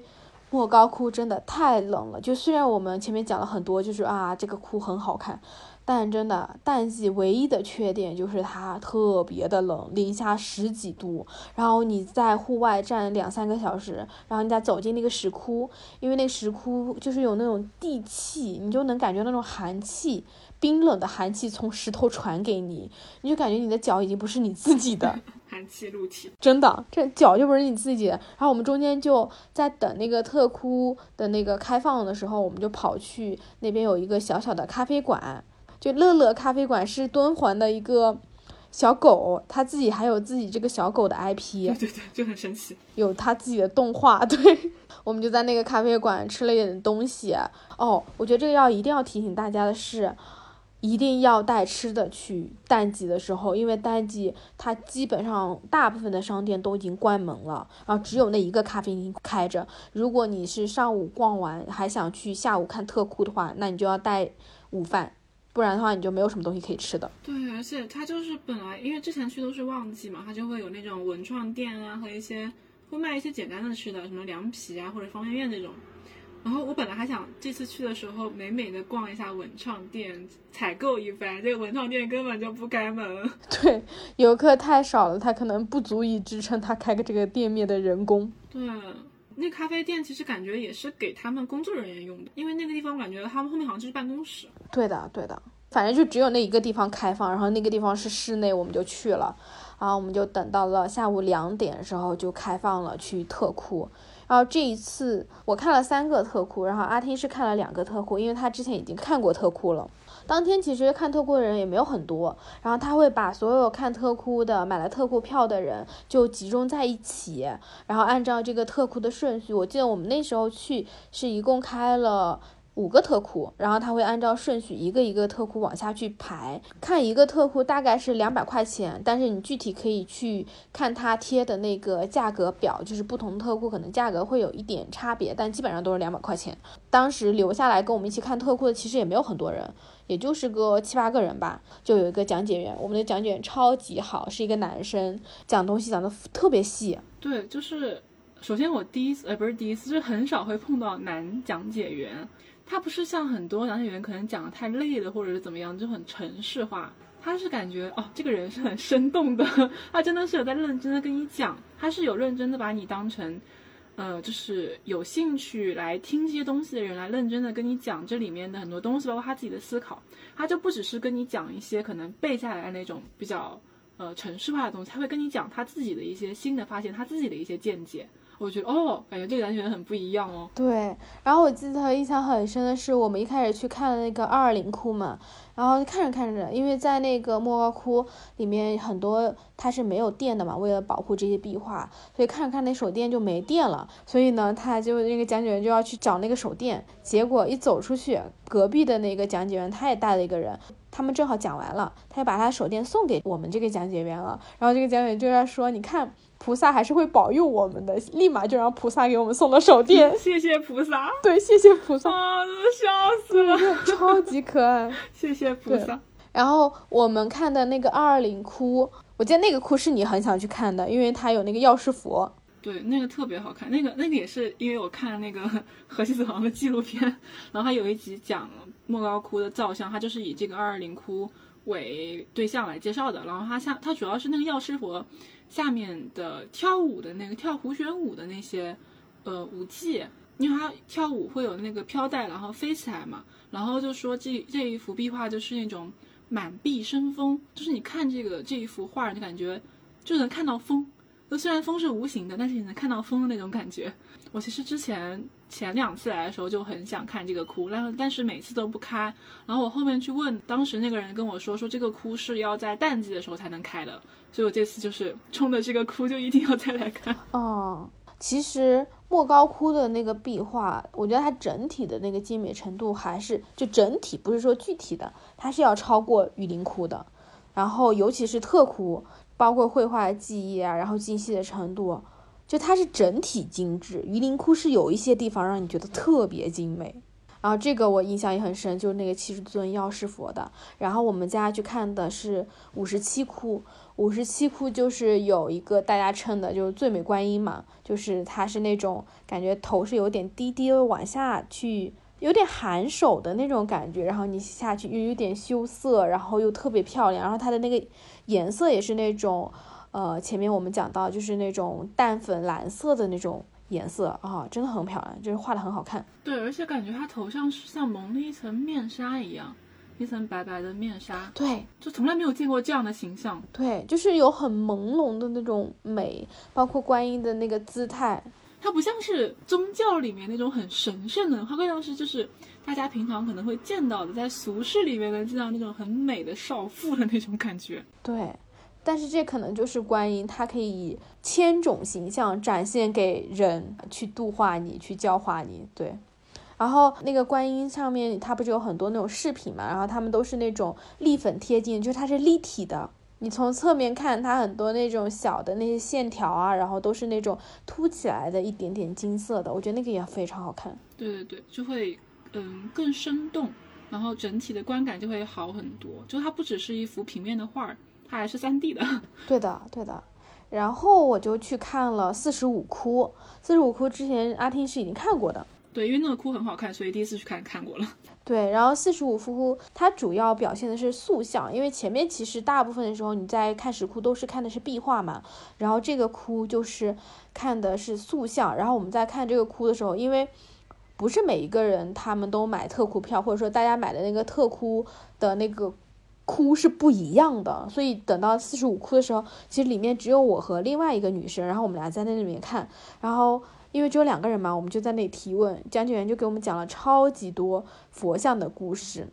Speaker 1: 莫高窟真的太冷了。就虽然我们前面讲了很多，就是啊这个窟很好看，但真的淡季唯一的缺点就是它特别的冷，零下十几度。然后你在户外站两三个小时，然后你再走进那个石窟，因为那个石窟就是有那种地气，你就能感觉那种寒气。冰冷的寒气从石头传给你，你就感觉你的脚已经不是你自己的，
Speaker 2: 寒气入体，
Speaker 1: 真的，这脚就不是你自己的。然后我们中间就在等那个特窟的那个开放的时候，我们就跑去那边有一个小小的咖啡馆，就乐乐咖啡馆是敦煌的一个小狗，它自己还有自己这个小狗的 IP，
Speaker 2: 对对对，就很神奇，
Speaker 1: 有它自己的动画。对，我们就在那个咖啡馆吃了一点东西。哦，我觉得这个要一定要提醒大家的是。一定要带吃的去淡季的时候，因为淡季它基本上大部分的商店都已经关门了，然后只有那一个咖啡厅开着。如果你是上午逛完还想去下午看特库的话，那你就要带午饭，不然的话你就没有什么东西可以吃的。
Speaker 2: 对，而且它就是本来因为之前去都是旺季嘛，它就会有那种文创店啊和一些会卖一些简单的吃的，什么凉皮啊或者方便面这种。然后我本来还想这次去的时候美美的逛一下文创店，采购一番。这个文创店根本就不开门。
Speaker 1: 对，游客太少了，他可能不足以支撑他开个这个店面的人工。
Speaker 2: 对，那咖啡店其实感觉也是给他们工作人员用的，因为那个地方感觉他们后面好像就是办公室。
Speaker 1: 对的，对的，反正就只有那一个地方开放，然后那个地方是室内，我们就去了。然后我们就等到了下午两点的时候就开放了去特库。然后这一次我看了三个特库，然后阿听是看了两个特库，因为他之前已经看过特库了。当天其实看特库的人也没有很多，然后他会把所有看特库的买了特库票的人就集中在一起，然后按照这个特库的顺序，我记得我们那时候去是一共开了。五个特库，然后他会按照顺序一个一个特库往下去排，看一个特库大概是两百块钱，但是你具体可以去看他贴的那个价格表，就是不同特库可能价格会有一点差别，但基本上都是两百块钱。当时留下来跟我们一起看特库的其实也没有很多人，也就是个七八个人吧。就有一个讲解员，我们的讲解员超级好，是一个男生，讲东西讲的特别细。
Speaker 2: 对，就是首先我第一次，呃，不是第一次，是很少会碰到男讲解员。他不是像很多讲解员可能讲的太累了，或者是怎么样，就很程式化。他是感觉哦，这个人是很生动的，他真的是有在认真的跟你讲，他是有认真的把你当成，呃，就是有兴趣来听这些东西的人来认真的跟你讲这里面的很多东西，包括他自己的思考。他就不只是跟你讲一些可能背下来那种比较呃程式化的东西，他会跟你讲他自己的一些新的发现，他自己的一些见解。我觉得哦，感觉这个讲解员很不一样哦。
Speaker 1: 对，然后我记得印象很深的是，我们一开始去看那个二二零窟嘛，然后看着看着，因为在那个莫高窟里面很多它是没有电的嘛，为了保护这些壁画，所以看着看那手电就没电了，所以呢，他就那个讲解员就要去找那个手电，结果一走出去，隔壁的那个讲解员他也带了一个人，他们正好讲完了，他就把他手电送给我们这个讲解员了。然后这个讲解员就在说：“你看，菩萨还是会保佑我们的。”立马就让菩萨给我们送了手电。
Speaker 2: 谢谢菩萨。
Speaker 1: 对，谢谢菩萨。
Speaker 2: 啊，真的笑死了，
Speaker 1: 超级可爱。
Speaker 2: 谢谢菩萨。
Speaker 1: 然后我们看的那个二二零窟，我记得那个窟是你很想去看的，因为它有那个药师佛。
Speaker 2: 对，那个特别好看。那个那个也是因为我看了那个河西走廊的纪录片，然后他有一集讲莫高窟的造像，他就是以这个二二零窟为对象来介绍的。然后他像他主要是那个药师佛下面的跳舞的那个跳胡旋舞的那些呃舞技，因为他跳舞会有那个飘带，然后飞起来嘛。然后就说这这一幅壁画就是那种满壁生风，就是你看这个这一幅画，你感觉就能看到风。就虽然风是无形的，但是你能看到风的那种感觉。我其实之前前两次来的时候就很想看这个窟，然后但是每次都不开。然后我后面去问当时那个人跟我说，说这个窟是要在淡季的时候才能开的。所以我这次就是冲着这个窟就一定要再来看。
Speaker 1: 哦，其实莫高窟的那个壁画，我觉得它整体的那个精美程度还是就整体不是说具体的，它是要超过雨林窟的。然后尤其是特窟。包括绘画技艺啊，然后精细的程度，就它是整体精致。榆林窟是有一些地方让你觉得特别精美，然后这个我印象也很深，就是那个七十尊药师佛的。然后我们家去看的是五十七窟，五十七窟就是有一个大家称的就是最美观音嘛，就是它是那种感觉头是有点低低的往下去。有点含手的那种感觉，然后你下去又有点羞涩，然后又特别漂亮，然后它的那个颜色也是那种，呃，前面我们讲到就是那种淡粉蓝色的那种颜色啊，真的很漂亮，就是画的很好看。
Speaker 2: 对，而且感觉她头上是像蒙了一层面纱一样，一层白白的面纱。
Speaker 1: 对，
Speaker 2: 就从来没有见过这样的形象。
Speaker 1: 对，就是有很朦胧的那种美，包括观音的那个姿态。
Speaker 2: 它不像是宗教里面那种很神圣的，它更像是就是大家平常可能会见到的，在俗世里面能见到那种很美的少妇的那种感觉。
Speaker 1: 对，但是这可能就是观音，它可以以千种形象展现给人，去度化你，去教化你。对，然后那个观音上面，它不是有很多那种饰品嘛，然后它们都是那种立粉贴金，就是它是立体的。你从侧面看，它很多那种小的那些线条啊，然后都是那种凸起来的一点点金色的，我觉得那个也非常好看。
Speaker 2: 对对对，就会嗯更生动，然后整体的观感就会好很多。就它不只是一幅平面的画儿，它还是三 D 的。
Speaker 1: 对的，对的。然后我就去看了四十五窟，四十五窟之前阿听是已经看过的。
Speaker 2: 对，因为那个窟很好看，所以第一次去看看过了。
Speaker 1: 对，然后四十五窟窟它主要表现的是塑像，因为前面其实大部分的时候你在看石窟都是看的是壁画嘛，然后这个窟就是看的是塑像。然后我们在看这个窟的时候，因为不是每一个人他们都买特窟票，或者说大家买的那个特窟的那个哭是不一样的，所以等到四十五哭的时候，其实里面只有我和另外一个女生，然后我们俩在那里面看，然后。因为只有两个人嘛，我们就在那里提问，讲解员就给我们讲了超级多佛像的故事，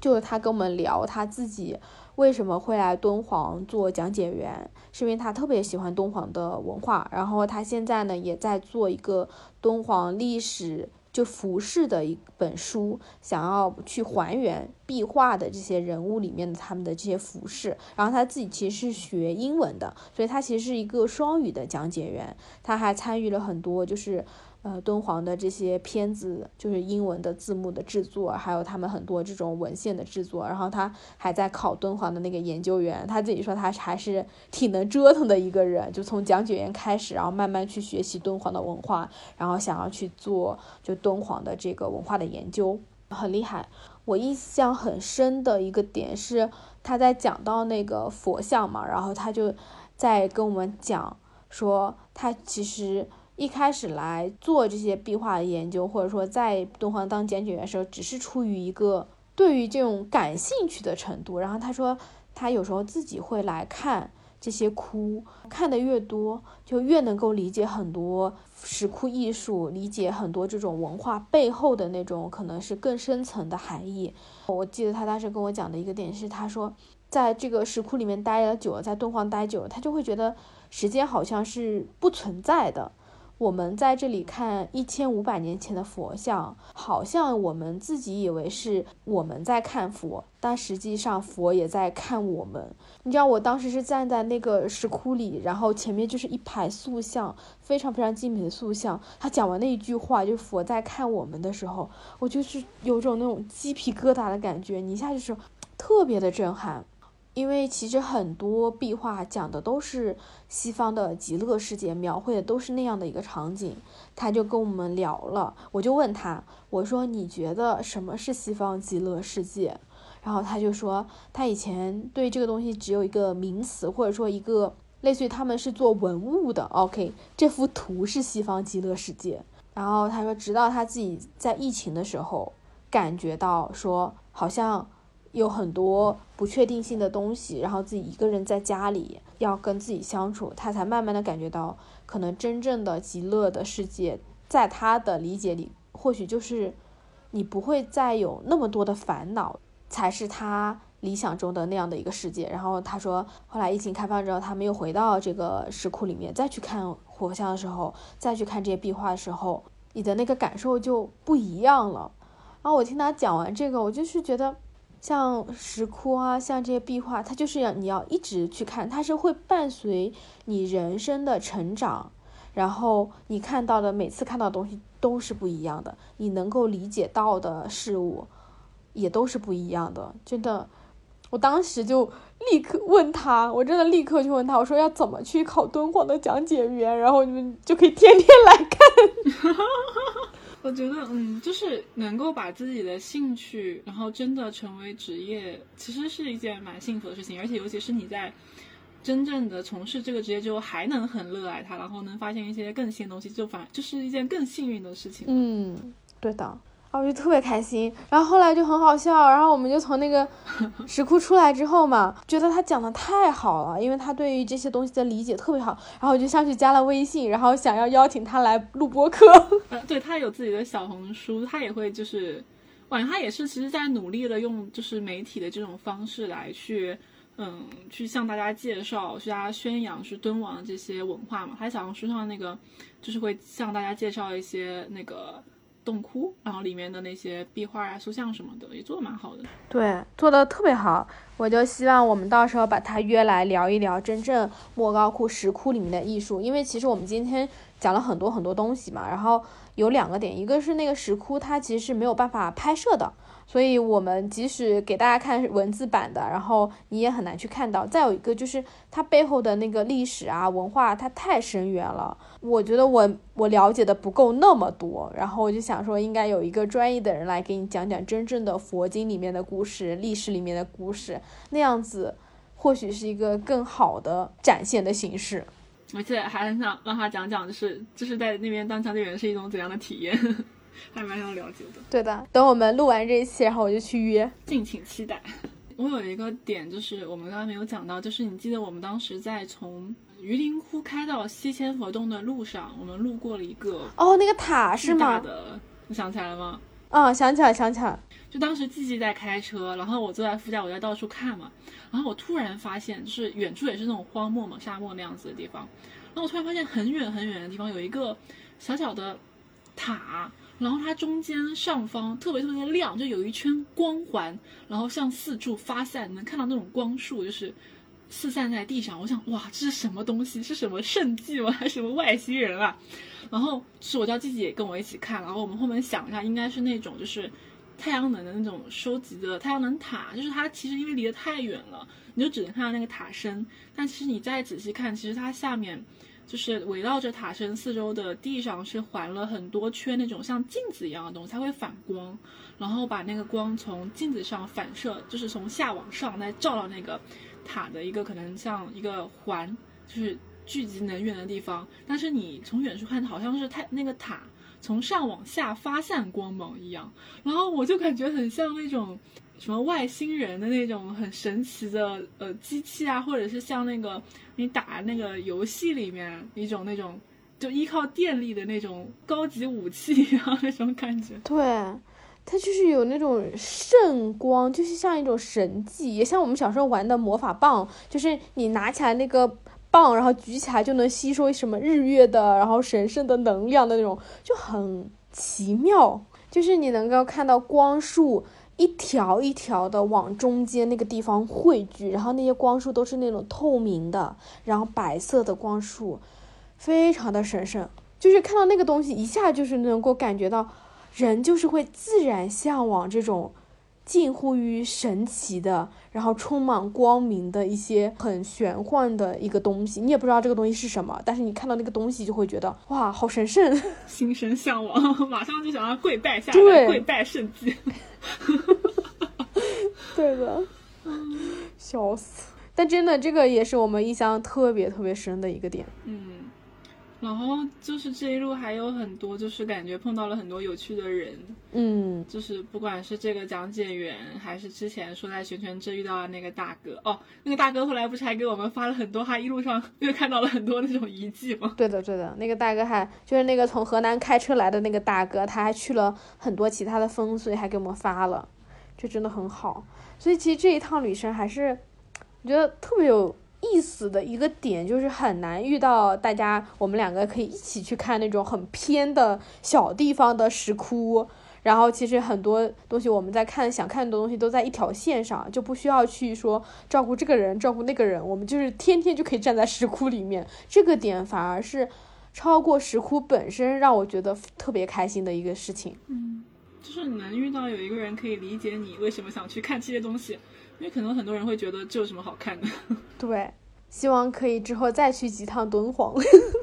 Speaker 1: 就是他跟我们聊他自己为什么会来敦煌做讲解员，是因为他特别喜欢敦煌的文化，然后他现在呢也在做一个敦煌历史。就服饰的一本书，想要去还原壁画的这些人物里面的他们的这些服饰，然后他自己其实是学英文的，所以他其实是一个双语的讲解员，他还参与了很多就是。呃，敦煌的这些片子就是英文的字幕的制作，还有他们很多这种文献的制作。然后他还在考敦煌的那个研究员，他自己说他还是挺能折腾的一个人，就从讲解员开始，然后慢慢去学习敦煌的文化，然后想要去做就敦煌的这个文化的研究，很厉害。我印象很深的一个点是他在讲到那个佛像嘛，然后他就在跟我们讲说他其实。一开始来做这些壁画的研究，或者说在敦煌当讲解员的时候，只是出于一个对于这种感兴趣的程度。然后他说，他有时候自己会来看这些窟，看的越多，就越能够理解很多石窟艺术，理解很多这种文化背后的那种可能是更深层的含义。我记得他当时跟我讲的一个点是，他说，在这个石窟里面待了久了，在敦煌待久了，他就会觉得时间好像是不存在的。我们在这里看一千五百年前的佛像，好像我们自己以为是我们在看佛，但实际上佛也在看我们。你知道，我当时是站在那个石窟里，然后前面就是一排塑像，非常非常精美的塑像。他讲完那一句话，就佛在看我们的时候，我就是有种那种鸡皮疙瘩的感觉，你一下就是特别的震撼。因为其实很多壁画讲的都是西方的极乐世界，描绘的都是那样的一个场景。他就跟我们聊了，我就问他，我说你觉得什么是西方极乐世界？然后他就说，他以前对这个东西只有一个名词，或者说一个类似于他们是做文物的。OK，这幅图是西方极乐世界。然后他说，直到他自己在疫情的时候感觉到说，好像。有很多不确定性的东西，然后自己一个人在家里要跟自己相处，他才慢慢的感觉到，可能真正的极乐的世界，在他的理解里，或许就是你不会再有那么多的烦恼，才是他理想中的那样的一个世界。然后他说，后来疫情开放之后，他们又回到这个石窟里面，再去看佛像的时候，再去看这些壁画的时候，你的那个感受就不一样了。然后我听他讲完这个，我就是觉得。像石窟啊，像这些壁画，它就是要你要一直去看，它是会伴随你人生的成长，然后你看到的每次看到的东西都是不一样的，你能够理解到的事物也都是不一样的。真的，我当时就立刻问他，我真的立刻就问他，我说要怎么去考敦煌的讲解员，然后你们就可以天天来看。
Speaker 2: 我觉得，嗯，就是能够把自己的兴趣，然后真的成为职业，其实是一件蛮幸福的事情。而且，尤其是你在真正的从事这个职业之后，还能很热爱它，然后能发现一些更新的东西，就反就是一件更幸运的事情。
Speaker 1: 嗯，对的。我就特别开心，然后后来就很好笑，然后我们就从那个 石窟出来之后嘛，觉得他讲的太好了，因为他对于这些东西的理解特别好，然后我就上去加了微信，然后想要邀请他来录播课。
Speaker 2: 对他有自己的小红书，他也会就是，感觉他也是其实在努力的用就是媒体的这种方式来去，嗯，去向大家介绍，去大家宣扬去敦煌这些文化嘛。他小红书上那个就是会向大家介绍一些那个。洞窟，然后里面的那些壁画啊、塑像什么的也做的蛮好的，
Speaker 1: 对，做的特别好。我就希望我们到时候把他约来聊一聊真正莫高窟石窟里面的艺术，因为其实我们今天讲了很多很多东西嘛，然后有两个点，一个是那个石窟它其实是没有办法拍摄的。所以，我们即使给大家看文字版的，然后你也很难去看到。再有一个就是它背后的那个历史啊、文化，它太深远了。我觉得我我了解的不够那么多，然后我就想说，应该有一个专业的人来给你讲讲真正的佛经里面的故事、历史里面的故事，那样子或许是一个更好的展现的形式。
Speaker 2: 而且还很想让他讲讲，就是就是在那边当讲解员是一种怎样的体验。还蛮想了解的，
Speaker 1: 对的。等我们录完这一期，然后我就去约，
Speaker 2: 敬请期待。我有一个点，就是我们刚才没有讲到，就是你记得我们当时在从榆林窟开到西千佛洞的路上，我们路过了一个
Speaker 1: 哦，那个塔是吗？
Speaker 2: 的，你想起来了吗？
Speaker 1: 嗯，想起来，想起来。
Speaker 2: 就当时季季在开车，然后我坐在副驾，我在到处看嘛。然后我突然发现，就是远处也是那种荒漠嘛，沙漠那样子的地方。然后我突然发现，很远很远的地方有一个小小的塔。然后它中间上方特别特别的亮，就有一圈光环，然后向四处发散，能看到那种光束，就是四散在地上。我想，哇，这是什么东西？是什么圣迹吗？还是什么外星人啊？然后是我叫季季也跟我一起看，然后我们后面想一下，应该是那种就是太阳能的那种收集的太阳能塔，就是它其实因为离得太远了，你就只能看到那个塔身，但其实你再仔细看，其实它下面。就是围绕着塔身四周的地上是环了很多圈那种像镜子一样的东西，它会反光，然后把那个光从镜子上反射，就是从下往上再照到那个塔的一个可能像一个环，就是聚集能源的地方。但是你从远处看，好像是太那个塔从上往下发散光芒一样，然后我就感觉很像那种。什么外星人的那种很神奇的呃机器啊，或者是像那个你打那个游戏里面一种那种就依靠电力的那种高级武器一样那种感觉。
Speaker 1: 对，它就是有那种圣光，就是像一种神迹，也像我们小时候玩的魔法棒，就是你拿起来那个。棒，然后举起来就能吸收什么日月的，然后神圣的能量的那种，就很奇妙。就是你能够看到光束一条一条的往中间那个地方汇聚，然后那些光束都是那种透明的，然后白色的光束，非常的神圣。就是看到那个东西，一下就是能够感觉到，人就是会自然向往这种。近乎于神奇的，然后充满光明的一些很玄幻的一个东西，你也不知道这个东西是什么，但是你看到那个东西就会觉得哇，好神圣，
Speaker 2: 心生向往，马上就想要跪拜下来，跪拜圣迹。
Speaker 1: 对的，笑死！但真的，这个也是我们印象特别特别深的一个点。
Speaker 2: 嗯。然后就是这一路还有很多，就是感觉碰到了很多有趣的人，
Speaker 1: 嗯，
Speaker 2: 就是不管是这个讲解员，还是之前说在悬泉镇遇到的那个大哥，哦，那个大哥后来不是还给我们发了很多，他一路上又看到了很多那种遗迹吗？
Speaker 1: 对的，对的，那个大哥还就是那个从河南开车来的那个大哥，他还去了很多其他的风水，还给我们发了，这真的很好。所以其实这一趟旅程还是我觉得特别有。意思的一个点就是很难遇到大家，我们两个可以一起去看那种很偏的小地方的石窟。然后其实很多东西我们在看想看的东西都在一条线上，就不需要去说照顾这个人照顾那个人，我们就是天天就可以站在石窟里面。这个点反而是超过石窟本身让我觉得特别开心的一个事情。
Speaker 2: 嗯，就是你能遇到有一个人可以理解你为什么想去看这些东西。因为可能很多人会觉得这有什么好看的？
Speaker 1: 对，希望可以之后再去几趟敦煌。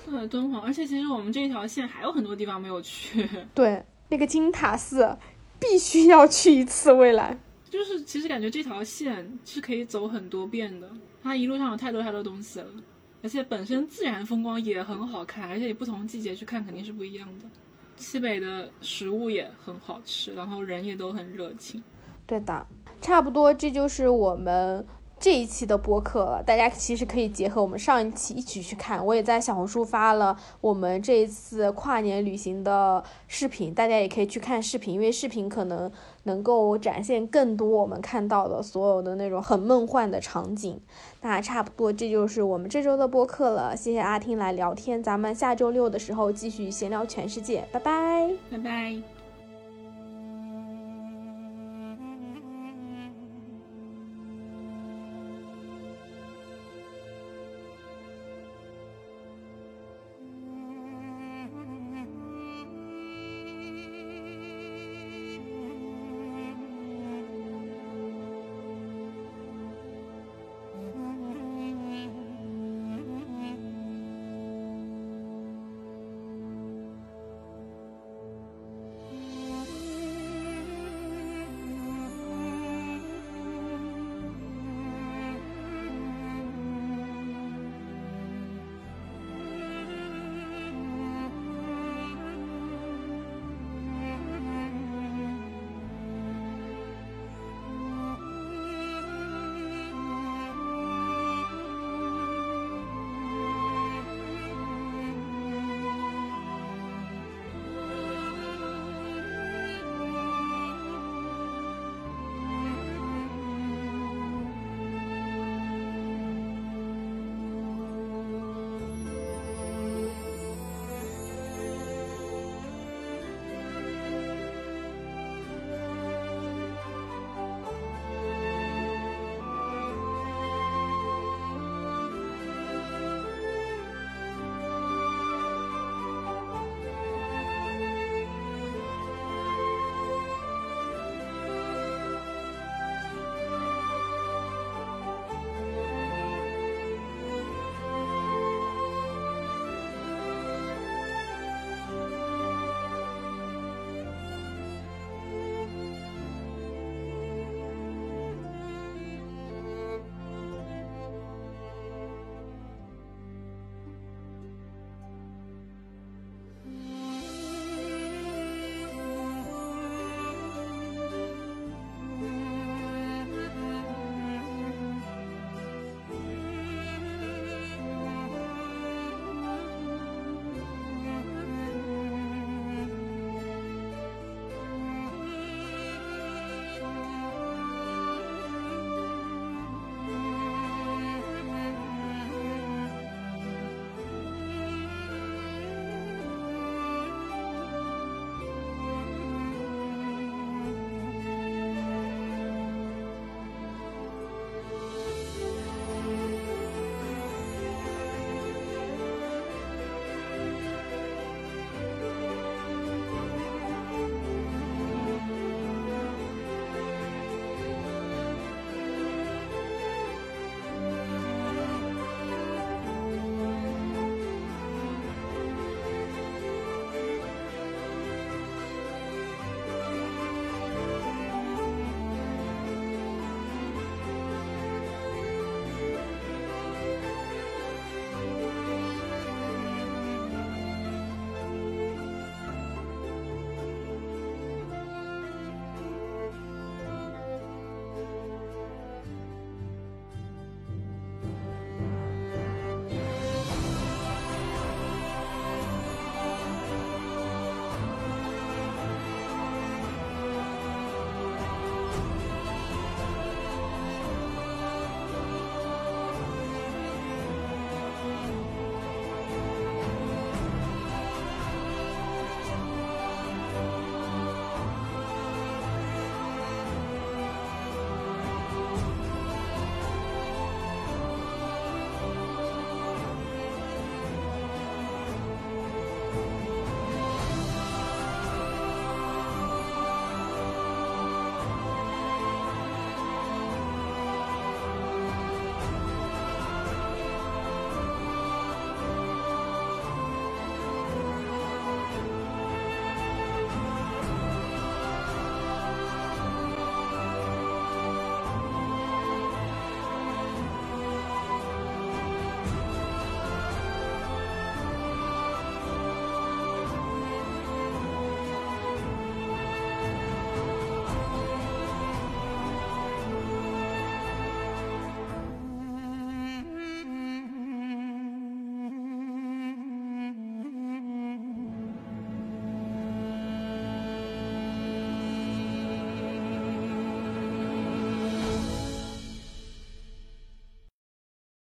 Speaker 2: 对，敦煌，而且其实我们这一条线还有很多地方没有去。
Speaker 1: 对，那个金塔寺必须要去一次。未来
Speaker 2: 就是其实感觉这条线是可以走很多遍的，它一路上有太多太多东西了，而且本身自然风光也很好看，而且你不同季节去看肯定是不一样的。西北的食物也很好吃，然后人也都很热情。
Speaker 1: 对的。差不多，这就是我们这一期的播客了。大家其实可以结合我们上一期一起去看。我也在小红书发了我们这一次跨年旅行的视频，大家也可以去看视频，因为视频可能能够展现更多我们看到的所有的那种很梦幻的场景。那差不多，这就是我们这周的播客了。谢谢阿听来聊天，咱们下周六的时候继续闲聊全世界，拜拜，
Speaker 2: 拜拜。